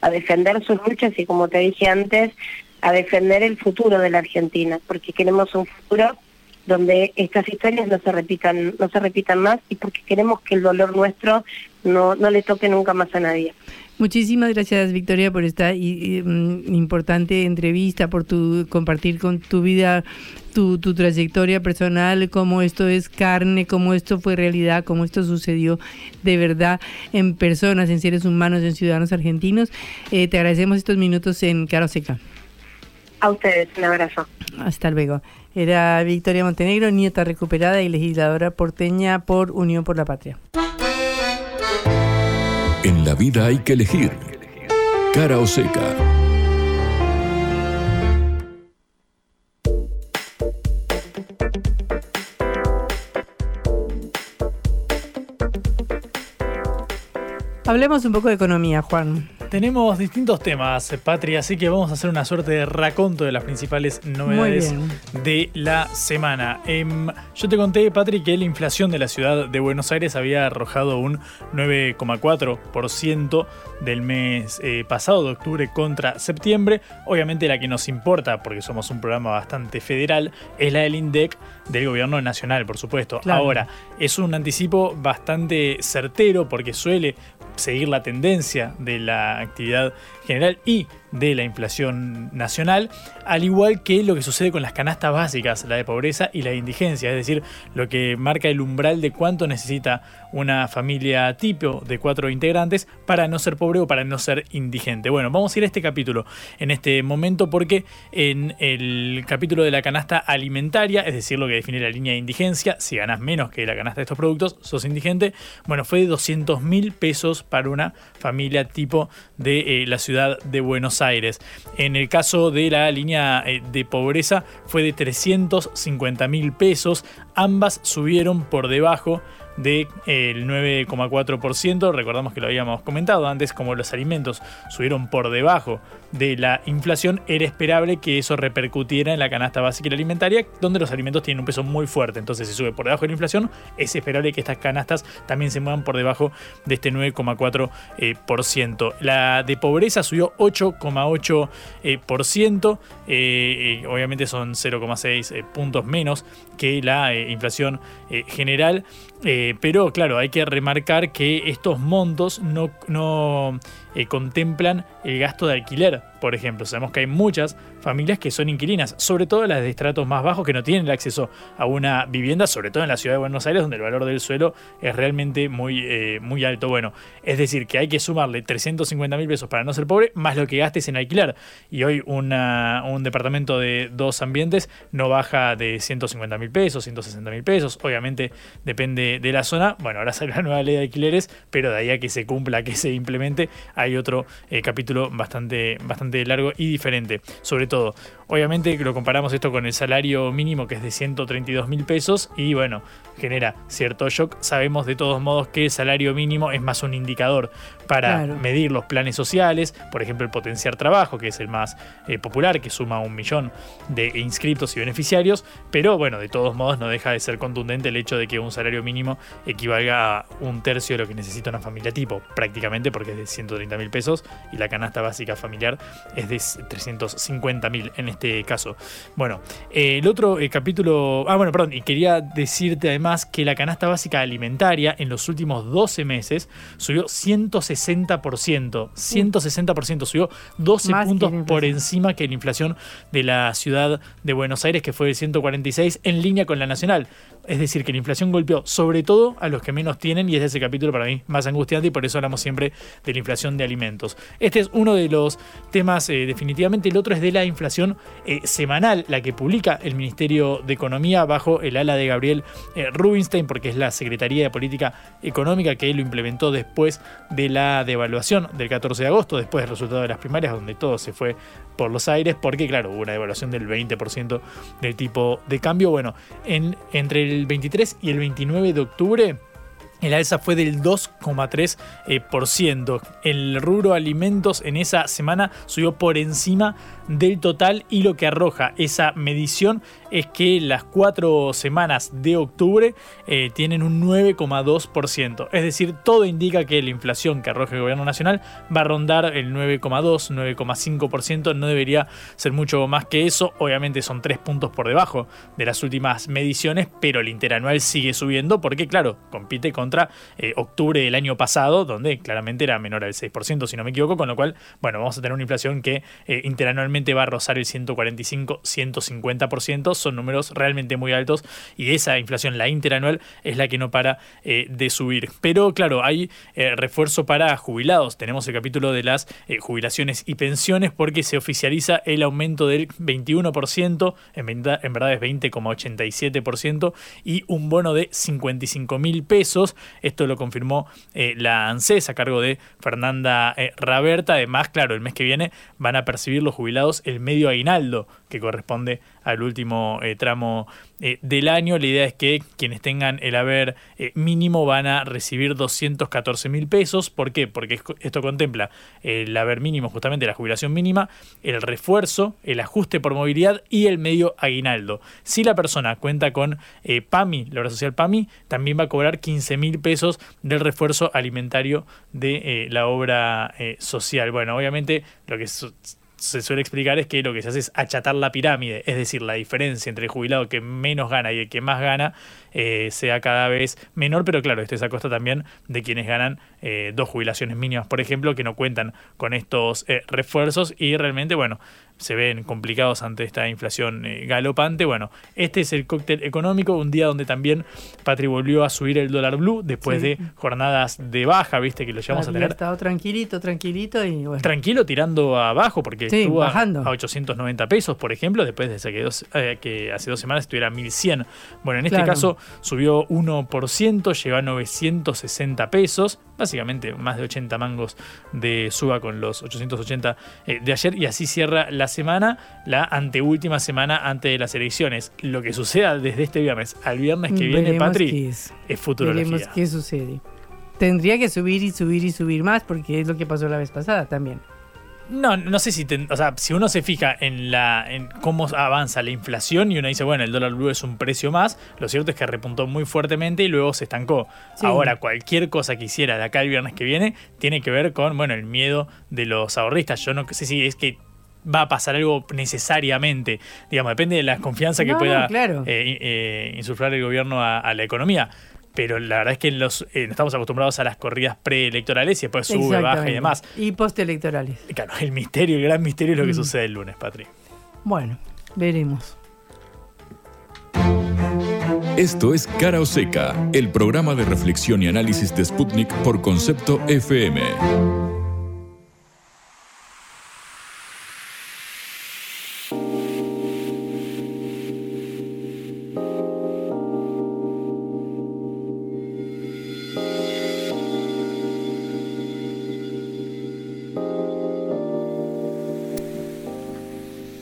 D: a defender sus luchas y como te dije antes, a defender el futuro de la Argentina, porque queremos un futuro donde estas historias no se repitan, no se repitan más y porque queremos que el dolor nuestro no, no le toque nunca más a nadie.
A: Muchísimas gracias Victoria por esta mm, importante entrevista, por tu compartir con tu vida, tu, tu, trayectoria personal, cómo esto es carne, cómo esto fue realidad, cómo esto sucedió de verdad en personas, en seres humanos, en ciudadanos argentinos. Eh, te agradecemos estos minutos en Caro Seca.
D: A ustedes, un abrazo.
A: Hasta luego. Era Victoria Montenegro, nieta recuperada y legisladora porteña por Unión por la Patria.
C: En la vida hay que elegir. Cara o seca.
A: Hablemos un poco de economía, Juan.
B: Tenemos distintos temas, Patria, así que vamos a hacer una suerte de raconto de las principales novedades de la semana. Eh, yo te conté, Patri, que la inflación de la ciudad de Buenos Aires había arrojado un 9,4% del mes eh, pasado, de octubre contra septiembre. Obviamente la que nos importa, porque somos un programa bastante federal, es la del INDEC del gobierno nacional, por supuesto. Claro. Ahora, es un anticipo bastante certero porque suele seguir la tendencia de la actividad general y de la inflación nacional, al igual que lo que sucede con las canastas básicas, la de pobreza y la de indigencia, es decir, lo que marca el umbral de cuánto necesita una familia tipo de cuatro integrantes para no ser pobre o para no ser indigente. Bueno, vamos a ir a este capítulo en este momento porque en el capítulo de la canasta alimentaria, es decir, lo que define la línea de indigencia, si ganas menos que la canasta de estos productos, sos indigente, bueno, fue de 200 mil pesos para una familia tipo de eh, la ciudad de Buenos Aires. En el caso de la línea eh, de pobreza fue de 350 mil pesos. Ambas subieron por debajo del de, 9,4%. Recordamos que lo habíamos comentado antes, como los alimentos subieron por debajo de la inflación, era esperable que eso repercutiera en la canasta básica y la alimentaria, donde los alimentos tienen un peso muy fuerte. Entonces, si sube por debajo de la inflación, es esperable que estas canastas también se muevan por debajo de este 9,4%. Eh, la de pobreza subió 8,8%. Eh. Eh, obviamente son 0,6 eh, puntos menos que la inflación general. pero claro, hay que remarcar que estos montos no contemplan el gasto de alquiler por ejemplo. Sabemos que hay muchas familias que son inquilinas, sobre todo las de estratos más bajos que no tienen acceso a una vivienda, sobre todo en la ciudad de Buenos Aires, donde el valor del suelo es realmente muy, eh, muy alto. Bueno, es decir, que hay que sumarle 350 mil pesos para no ser pobre, más lo que gastes en alquilar. Y hoy una, un departamento de dos ambientes no baja de 150 mil pesos, 160 mil pesos. Obviamente depende de la zona. Bueno, ahora sale la nueva ley de alquileres, pero de ahí a que se cumpla, que se implemente, hay otro eh, capítulo bastante, bastante largo y diferente. Sobre todo, obviamente lo comparamos esto con el salario mínimo que es de 132 mil pesos y bueno, genera cierto shock. Sabemos de todos modos que el salario mínimo es más un indicador para claro. medir los planes sociales, por ejemplo el potenciar trabajo, que es el más eh, popular, que suma un millón de inscriptos y beneficiarios, pero bueno, de todos modos no deja de ser contundente el hecho de que un salario mínimo equivalga a un tercio de lo que necesita una familia tipo, prácticamente porque es de 130 mil pesos y la canasta básica familiar es de 350 mil en este caso. Bueno, eh, el otro eh, capítulo, ah bueno, perdón, y quería decirte además que la canasta básica alimentaria en los últimos 12 meses subió 160%, 160%, subió 12 Más puntos por encima que la inflación de la ciudad de Buenos Aires, que fue de 146, en línea con la nacional. Es decir, que la inflación golpeó sobre todo a los que menos tienen y es ese capítulo para mí más angustiante y por eso hablamos siempre de la inflación de alimentos. Este es uno de los temas eh, definitivamente. El otro es de la inflación eh, semanal, la que publica el Ministerio de Economía bajo el ala de Gabriel eh, Rubinstein, porque es la Secretaría de Política Económica que lo implementó después de la devaluación del 14 de agosto, después del resultado de las primarias, donde todo se fue por los aires, porque claro, hubo una devaluación del 20% del tipo de cambio. Bueno, en, entre el 23 y el 29 de octubre el alza fue del 2,3%. El rubro alimentos en esa semana subió por encima del total y lo que arroja esa medición es que las cuatro semanas de octubre eh, tienen un 9,2%. Es decir, todo indica que la inflación que arroja el gobierno nacional va a rondar el 9,2, 9,5%. No debería ser mucho más que eso. Obviamente son tres puntos por debajo de las últimas mediciones, pero el interanual sigue subiendo porque, claro, compite contra eh, octubre del año pasado, donde claramente era menor al 6%, si no me equivoco, con lo cual, bueno, vamos a tener una inflación que eh, interanualmente va a rozar el 145-150% son números realmente muy altos y esa inflación, la interanual, es la que no para eh, de subir. Pero claro, hay refuerzo para jubilados. Tenemos el capítulo de las jubilaciones y pensiones porque se oficializa el aumento del 21%, en, en verdad es 20,87% y un bono de 55 mil pesos. Esto lo confirmó la ANSES a cargo de Fernanda Raberta. Además, claro, el mes que viene van a percibir los jubilados el medio aguinaldo que corresponde al último eh, tramo eh, del año. La idea es que quienes tengan el haber eh, mínimo van a recibir 214 mil pesos. ¿Por qué? Porque esto contempla el haber mínimo, justamente la jubilación mínima, el refuerzo, el ajuste por movilidad y el medio aguinaldo. Si la persona cuenta con PAMI, la obra social PAMI, también va a cobrar 15 mil pesos del refuerzo alimentario de la obra social. Bueno, obviamente lo que se suele explicar es que lo que se hace es achatar la pirámide, es decir, la diferencia entre el jubilado que menos gana y el que más gana eh, sea cada vez menor, pero claro, esto es a costa también de quienes ganan eh, dos jubilaciones mínimas, por ejemplo, que no cuentan con estos eh, refuerzos y realmente, bueno, se ven complicados ante esta inflación eh, galopante. Bueno, este es el cóctel económico, un día donde también Patri volvió a subir el dólar blue después de jornadas de baja, viste que lo llevamos a tener.
A: estado tranquilito, tranquilito y bueno.
B: Tranquilo tirando abajo porque estuvo bajando. a 890 pesos, por ejemplo, después de que, eh, que hace dos semanas estuviera 1100. Bueno, en este caso subió 1%, llegó a 960 pesos, básicamente más de 80 mangos de suba con los 880 eh, de ayer y así cierra la semana, la anteúltima semana antes de las elecciones. Lo que suceda desde este viernes al viernes que viene, Patri, es. es futurología.
A: Veremos qué sucede. Tendría que subir y subir y subir más porque es lo que pasó la vez pasada también.
B: No, no sé si, o sea, si uno se fija en la en cómo avanza la inflación y uno dice, bueno, el dólar blue es un precio más, lo cierto es que repuntó muy fuertemente y luego se estancó. Ahora, cualquier cosa que hiciera de acá el viernes que viene tiene que ver con, bueno, el miedo de los ahorristas. Yo no sé si es que va a pasar algo necesariamente. Digamos, depende de la confianza que pueda eh, eh, insuflar el gobierno a, la economía. Pero la verdad es que los, eh, estamos acostumbrados a las corridas preelectorales y después sube, baja y demás.
A: Y postelectorales.
B: Claro, el misterio, el gran misterio es lo que mm. sucede el lunes, Patri.
A: Bueno, veremos.
C: Esto es Cara o Seca, el programa de reflexión y análisis de Sputnik por concepto FM.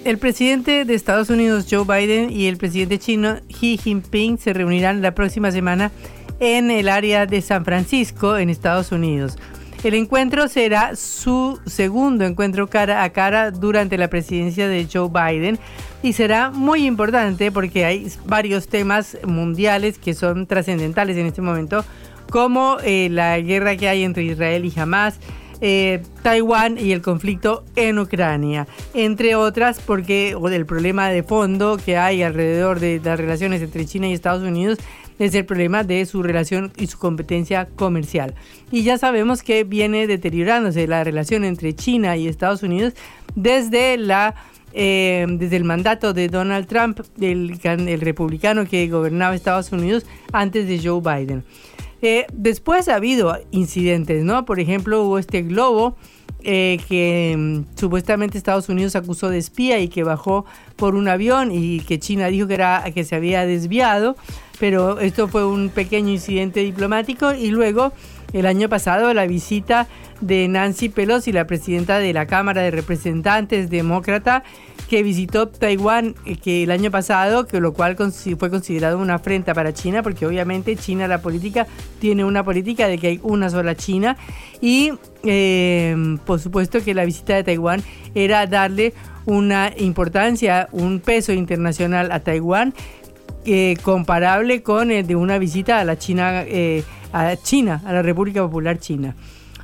A: El presidente de Estados Unidos, Joe Biden, y el presidente chino, Xi Jinping, se reunirán la próxima semana en el área de San Francisco, en Estados Unidos. El encuentro será su segundo encuentro cara a cara durante la presidencia de Joe Biden y será muy importante porque hay varios temas mundiales que son trascendentales en este momento, como eh, la guerra que hay entre Israel y Hamas, eh, Taiwán y el conflicto en Ucrania, entre otras porque o del problema de fondo que hay alrededor de las relaciones entre China y Estados Unidos es el problema de su relación y su competencia comercial. Y ya sabemos que viene deteriorándose la relación entre China y Estados Unidos desde la eh, desde el mandato de Donald Trump, el, el republicano que gobernaba Estados Unidos antes de Joe Biden. Eh, después ha habido incidentes, ¿no? Por ejemplo, hubo este globo eh, que mm, supuestamente Estados Unidos acusó de espía y que bajó por un avión y que China dijo que, era, que se había desviado, pero esto fue un pequeño incidente diplomático y luego el año pasado la visita de Nancy Pelosi, la presidenta de la Cámara de Representantes demócrata, que visitó Taiwán eh, que el año pasado, que lo cual fue considerado una afrenta para China, porque obviamente China la política tiene una política de que hay una sola China. Y em, por supuesto que la visita de Taiwán era darle una importancia, un peso internacional a Taiwán eh, comparable con el de una visita a la China, eh, a China, a la República Popular China.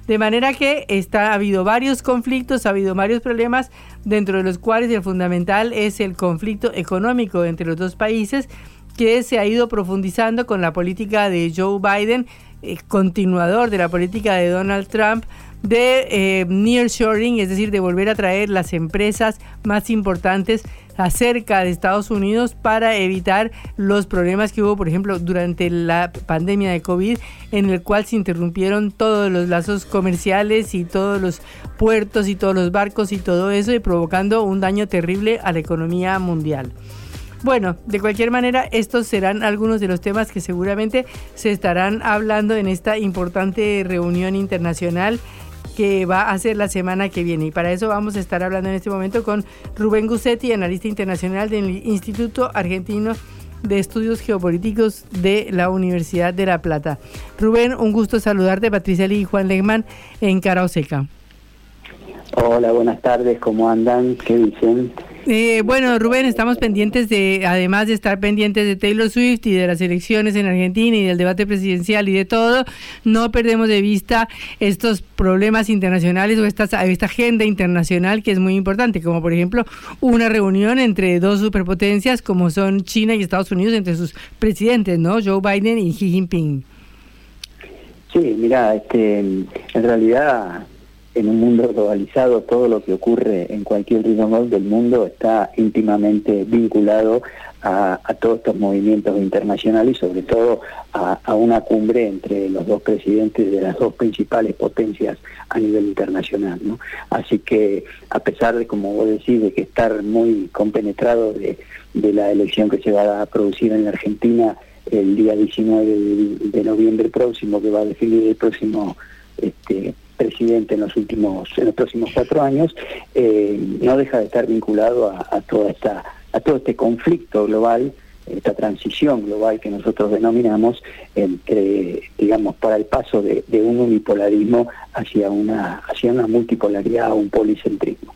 A: De manera que está, ha habido varios conflictos, ha habido varios problemas, dentro de los cuales el fundamental es el conflicto económico entre los dos países que se ha ido profundizando con la política de Joe Biden, eh, continuador de la política de Donald Trump, de eh, nearshoring, es decir, de volver a traer las empresas más importantes acerca de Estados Unidos para evitar los problemas que hubo, por ejemplo, durante la pandemia de COVID, en el cual se interrumpieron todos los lazos comerciales y todos los puertos y todos los barcos y todo eso, y provocando un daño terrible a la economía mundial. Bueno, de cualquier manera, estos serán algunos de los temas que seguramente se estarán hablando en esta importante reunión internacional que va a ser la semana que viene. Y para eso vamos a estar hablando en este momento con Rubén Gussetti, analista internacional del Instituto Argentino de Estudios Geopolíticos de la Universidad de La Plata. Rubén, un gusto saludarte, Patricia Lee y Juan Legman en Cara Seca.
E: Hola, buenas tardes, ¿cómo andan? ¿Qué dicen?
A: Eh, bueno, Rubén, estamos pendientes de, además de estar pendientes de Taylor Swift y de las elecciones en Argentina y del debate presidencial y de todo, no perdemos de vista estos problemas internacionales o esta, esta agenda internacional que es muy importante, como por ejemplo una reunión entre dos superpotencias como son China y Estados Unidos, entre sus presidentes, ¿no? Joe Biden y Xi Jinping.
E: Sí, mira, este, en realidad en un mundo globalizado todo lo que ocurre en cualquier rincón del mundo está íntimamente vinculado a, todos estos movimientos internacionales y sobre todo a, una cumbre entre los dos presidentes de las dos principales potencias a nivel internacional. Así que a pesar de, como vos decís, de que estar muy compenetrado de, la elección que se va a producir en la Argentina el día 19 de, de noviembre próximo, que va a definir el próximo este, presidente en los últimos, en los próximos cuatro años, eh, no deja de estar vinculado a, toda esta, a todo este conflicto global, esta transición global que nosotros denominamos entre, digamos, para el paso de, un unipolarismo hacia una, hacia una multipolaridad un policentrismo.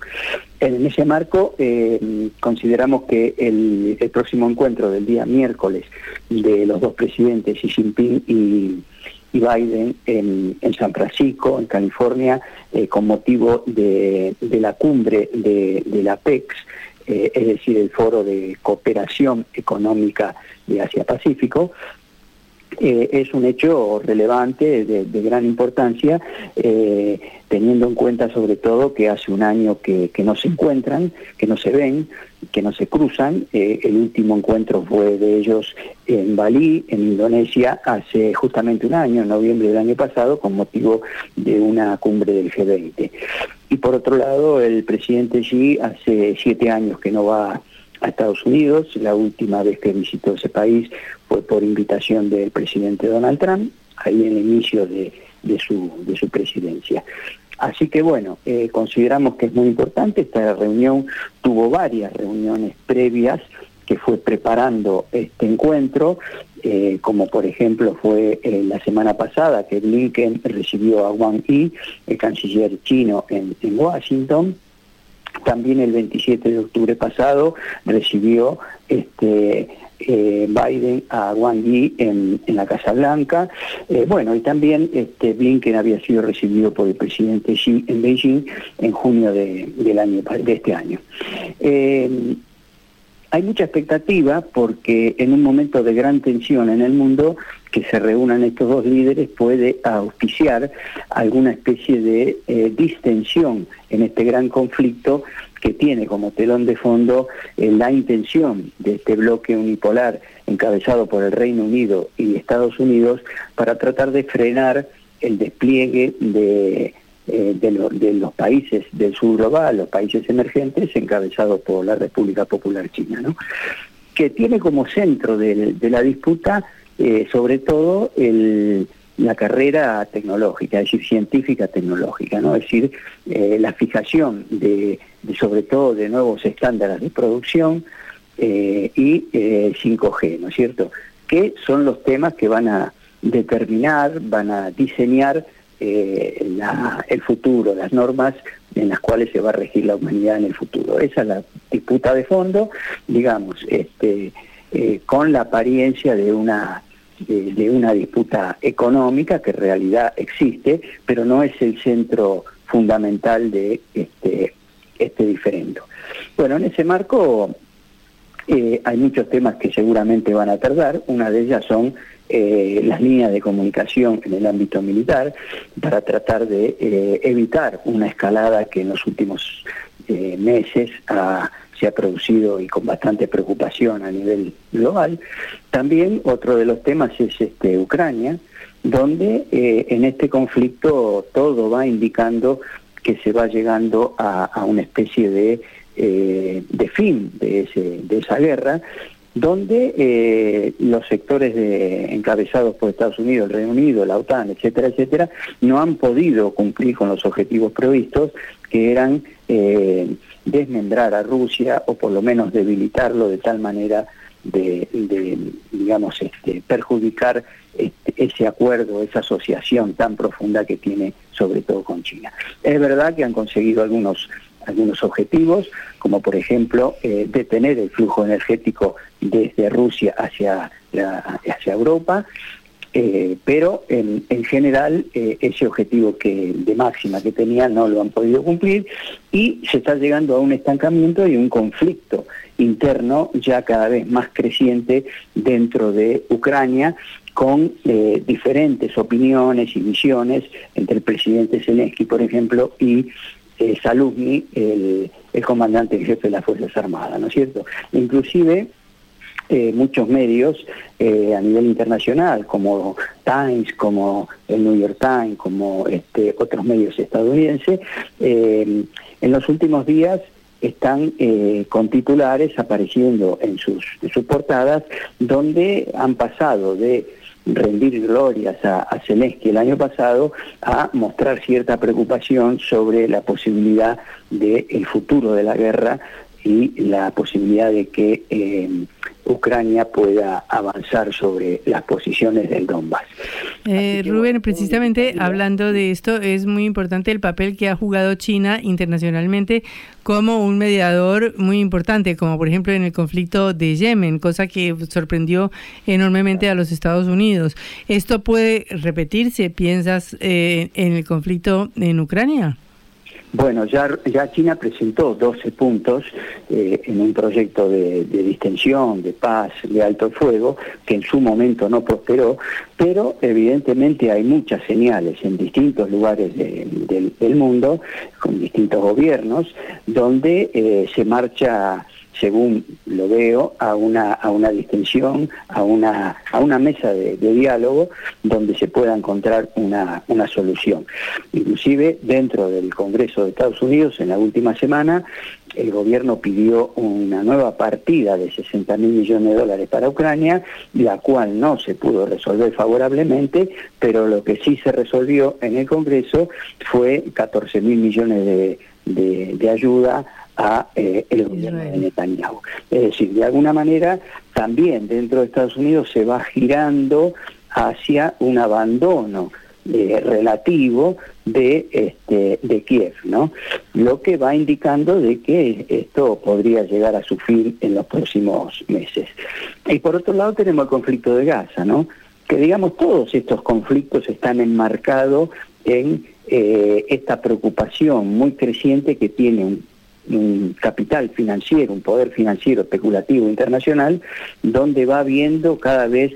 E: En ese marco, eh, consideramos que el, el próximo encuentro del día miércoles de los dos presidentes, Xi Jinping y y Biden en, San Francisco, en California, eh, con motivo de, la cumbre de, la PEX, eh, es decir, el Foro de Cooperación Económica de Asia-Pacífico, eh, es un hecho relevante, de, gran importancia, teniendo en cuenta sobre todo que hace un año que, no se encuentran, que no se ven, que no se cruzan. Eh, el último encuentro fue de ellos en Bali, en Indonesia, hace justamente un año, en noviembre del año pasado, con motivo de una cumbre del G20. Y por otro lado, el presidente Xi hace siete años que no va a Estados Unidos. La última vez que visitó ese país fue por invitación del presidente Donald Trump, ahí en el inicio de, su, de su presidencia. Así que bueno, eh, consideramos que es muy importante, esta reunión tuvo varias reuniones previas que fue preparando este encuentro, eh, como por ejemplo fue eh, la semana pasada que Blinken recibió a Wang Yi, el canciller chino, en Washington, también el 27 de octubre pasado recibió este, eh, Biden a Wang Yi en, la Casa Blanca. Eh, bueno, y también este, Blinken había sido recibido por el presidente Xi en Beijing en junio de, del año, de este año. Eh, hay mucha expectativa porque en un momento de gran tensión en el mundo, que se reúnan estos dos líderes puede auspiciar alguna especie de eh, distensión en este gran conflicto que tiene como telón de fondo eh, la intención de este bloque unipolar encabezado por el Reino Unido y Estados Unidos para tratar de frenar el despliegue de eh, de, los países del sur global, los países emergentes, encabezados por la República Popular China, que tiene como centro de, la disputa eh, sobre todo la carrera tecnológica, es decir, científica tecnológica, ¿no? es decir, eh, la fijación de, sobre todo de nuevos estándares de producción y 5G, ¿no es cierto? Que son los temas que van a determinar, van a diseñar eh, el futuro, las normas en las cuales se va a regir la humanidad en el futuro. Esa es la disputa de fondo, digamos, este, eh, con la apariencia de una de, una disputa económica que en realidad existe, pero no es el centro fundamental de este, este diferendo. Bueno, en ese marco eh, hay muchos temas que seguramente van a tardar, una de ellas son eh, las líneas de comunicación en el ámbito militar para tratar de eh, evitar una escalada que en los últimos meses se ha producido y con bastante preocupación a nivel global. También otro de los temas es este, Ucrania, donde en este conflicto todo va indicando que se va llegando a, una especie de, de fin de, esa guerra donde eh, los sectores encabezados por Estados Unidos, el Reino Unido, la OTAN, etcétera, etcétera, no han podido cumplir con los objetivos previstos, que eran eh, desmembrar a Rusia o por lo menos debilitarlo de tal manera de, digamos, este, perjudicar este, ese acuerdo, esa asociación tan profunda que tiene sobre todo con China. Es verdad que han conseguido algunos algunos objetivos, como por ejemplo eh, detener el flujo energético desde Rusia hacia, hacia Europa, eh, pero en, general eh, ese objetivo que de máxima que tenían no lo han podido cumplir y se está llegando a un estancamiento y un conflicto interno ya cada vez más creciente dentro de Ucrania con diferentes opiniones y visiones entre el presidente Zelensky, por ejemplo, y eh, Saluzny, el, comandante en jefe de las Fuerzas Armadas, ¿no es cierto? Inclusive eh, muchos medios eh, a nivel internacional, como Times, como el New York Times, como este, otros medios estadounidenses, en los últimos días están con titulares apareciendo en sus, sus portadas donde han pasado de rendir glorias a, a Zelensky el año pasado a mostrar cierta preocupación sobre la posibilidad del el futuro de la guerra y la posibilidad de que eh, Ucrania pueda avanzar sobre las posiciones del Donbass.
A: Eh, Rubén, precisamente hablando de esto, es muy importante el papel que ha jugado China internacionalmente como un mediador muy importante, como por ejemplo en el conflicto de Yemen, cosa que sorprendió enormemente a los Estados Unidos. ¿Esto puede repetirse, piensas, eh, en el conflicto en Ucrania?
E: Bueno, ya, China presentó 12 puntos eh, en un proyecto de, distensión, de paz, de alto fuego, que en su momento no prosperó, pero evidentemente hay muchas señales en distintos lugares del mundo, con distintos gobiernos, donde eh, se marcha según lo veo, a una, a una distensión, a una, a una mesa de, diálogo donde se pueda encontrar una, una solución. Inclusive dentro del Congreso de Estados Unidos, en la última semana, el gobierno pidió una nueva partida de 60 mil millones de dólares para Ucrania, la cual no se pudo resolver favorablemente, pero lo que sí se resolvió en el Congreso fue 14 mil millones de, de ayuda a eh, el gobierno de Netanyahu. Es decir, de alguna manera también dentro de Estados Unidos se va girando hacia un abandono eh, relativo de este de Kiev, ¿no? Lo que va indicando de que esto podría llegar a su fin en los próximos meses. Y por otro lado tenemos el conflicto de Gaza, ¿no? Que digamos todos estos conflictos están enmarcados en eh, esta preocupación muy creciente que tiene un un capital financiero, un poder financiero especulativo internacional, donde va viendo cada vez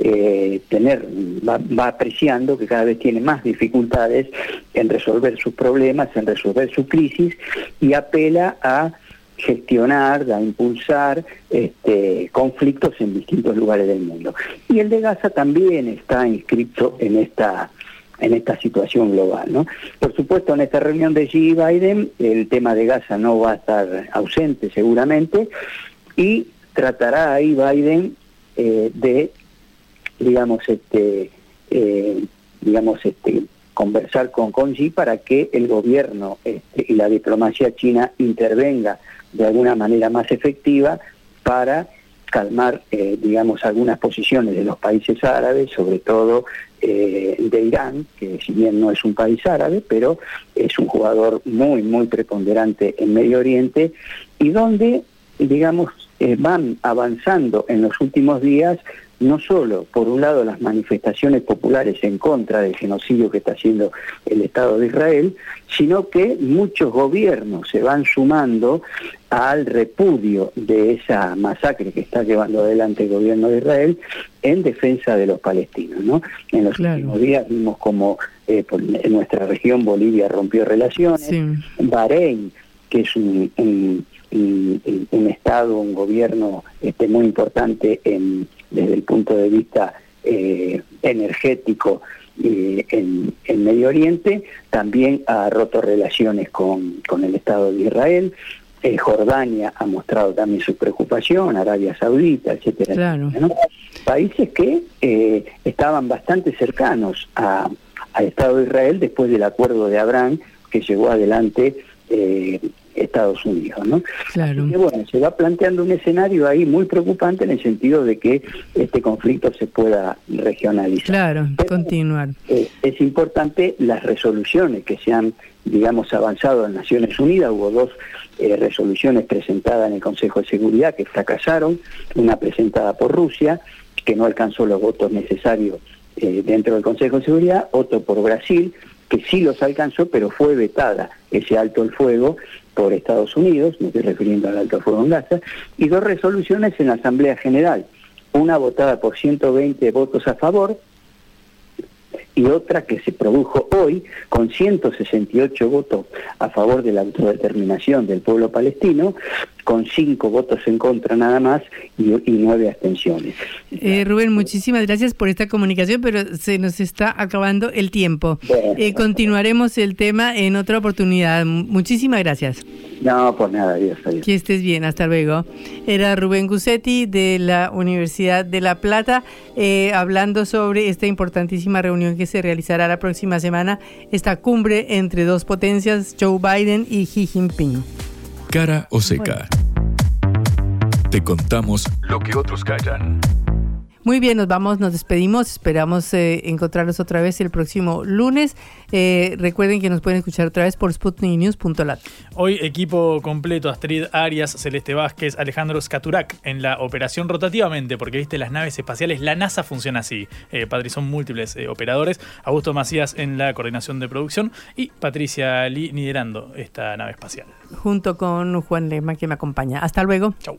E: eh, tener, va, apreciando que cada vez tiene más dificultades en resolver sus problemas, en resolver su crisis y apela a gestionar, a impulsar este, conflictos en distintos lugares del mundo. Y el de Gaza también está inscrito en esta en esta situación global. ¿no? Por supuesto, en esta reunión de G. Biden, el tema de Gaza no va a estar ausente seguramente, y tratará ahí Biden eh, de, digamos, este, eh, digamos, este, conversar con, con Xi para que el gobierno este, y la diplomacia china intervenga de alguna manera más efectiva para calmar, eh, digamos, algunas posiciones de los países árabes, sobre todo eh, de Irán, que si bien no es un país árabe, pero es un jugador muy, muy preponderante en Medio Oriente, y donde, digamos, eh, van avanzando en los últimos días no solo, por un lado, las manifestaciones populares en contra del genocidio que está haciendo el Estado de Israel, sino que muchos gobiernos se van sumando al repudio de esa masacre que está llevando adelante el gobierno de Israel en defensa de los palestinos. ¿no? En los últimos días vimos como eh, en nuestra región Bolivia rompió relaciones, Bahrein, que es un, un, un, Estado, un gobierno este, muy importante en desde el punto de vista eh, energético eh, en, Medio Oriente, también ha roto relaciones con, el Estado de Israel, eh, Jordania ha mostrado también su preocupación, Arabia Saudita, etcétera. Países que estaban bastante cercanos al Estado de Israel después del acuerdo de Abraham que llevó adelante Estados Unidos. ¿no?
A: Claro.
E: Y bueno, se va planteando un escenario ahí muy preocupante en el sentido de que este conflicto se pueda regionalizar.
A: Claro, continuar.
E: Eh, es importante las resoluciones que se han, digamos, avanzado en Naciones Unidas. Hubo dos eh, resoluciones presentadas en el Consejo de Seguridad que fracasaron, una presentada por Rusia, que no alcanzó los votos necesarios eh, dentro del Consejo de Seguridad, otro por Brasil, que sí los alcanzó, pero fue vetada ese alto el fuego por Estados Unidos, me estoy refiriendo al alto fuego en Gaza, y dos resoluciones en la Asamblea General, una votada por 120 votos a favor y otra que se produjo hoy con 168 votos a favor de la autodeterminación del pueblo palestino, con cinco votos en contra nada más y, nueve abstenciones.
A: Eh, Rubén, muchísimas gracias por esta comunicación, pero se nos está acabando el tiempo. Eh, continuaremos el tema en otra oportunidad. Muchísimas gracias.
E: No, por nada, adiós, adiós.
A: Que estés bien, hasta luego. Era Rubén Gussetti de la Universidad de La Plata, eh, hablando sobre esta importantísima reunión que se realizará la próxima semana, esta cumbre entre dos potencias, Joe Biden y Xi Jinping.
C: Cara o seca. Te contamos lo que otros callan.
A: Muy bien, nos vamos, nos despedimos. Esperamos eh, encontrarnos otra vez el próximo lunes. Eh, recuerden que nos pueden escuchar otra vez por sputniknews.lat.
B: Hoy equipo completo, Astrid Arias, Celeste Vázquez, Alejandro Scaturac en la operación rotativamente, porque viste las naves espaciales, la NASA funciona así. Eh, Patri, son múltiples eh, operadores. Augusto Macías en la coordinación de producción y Patricia Lee liderando esta nave espacial.
A: Junto con Juan Lema que me acompaña. Hasta luego.
B: Chau.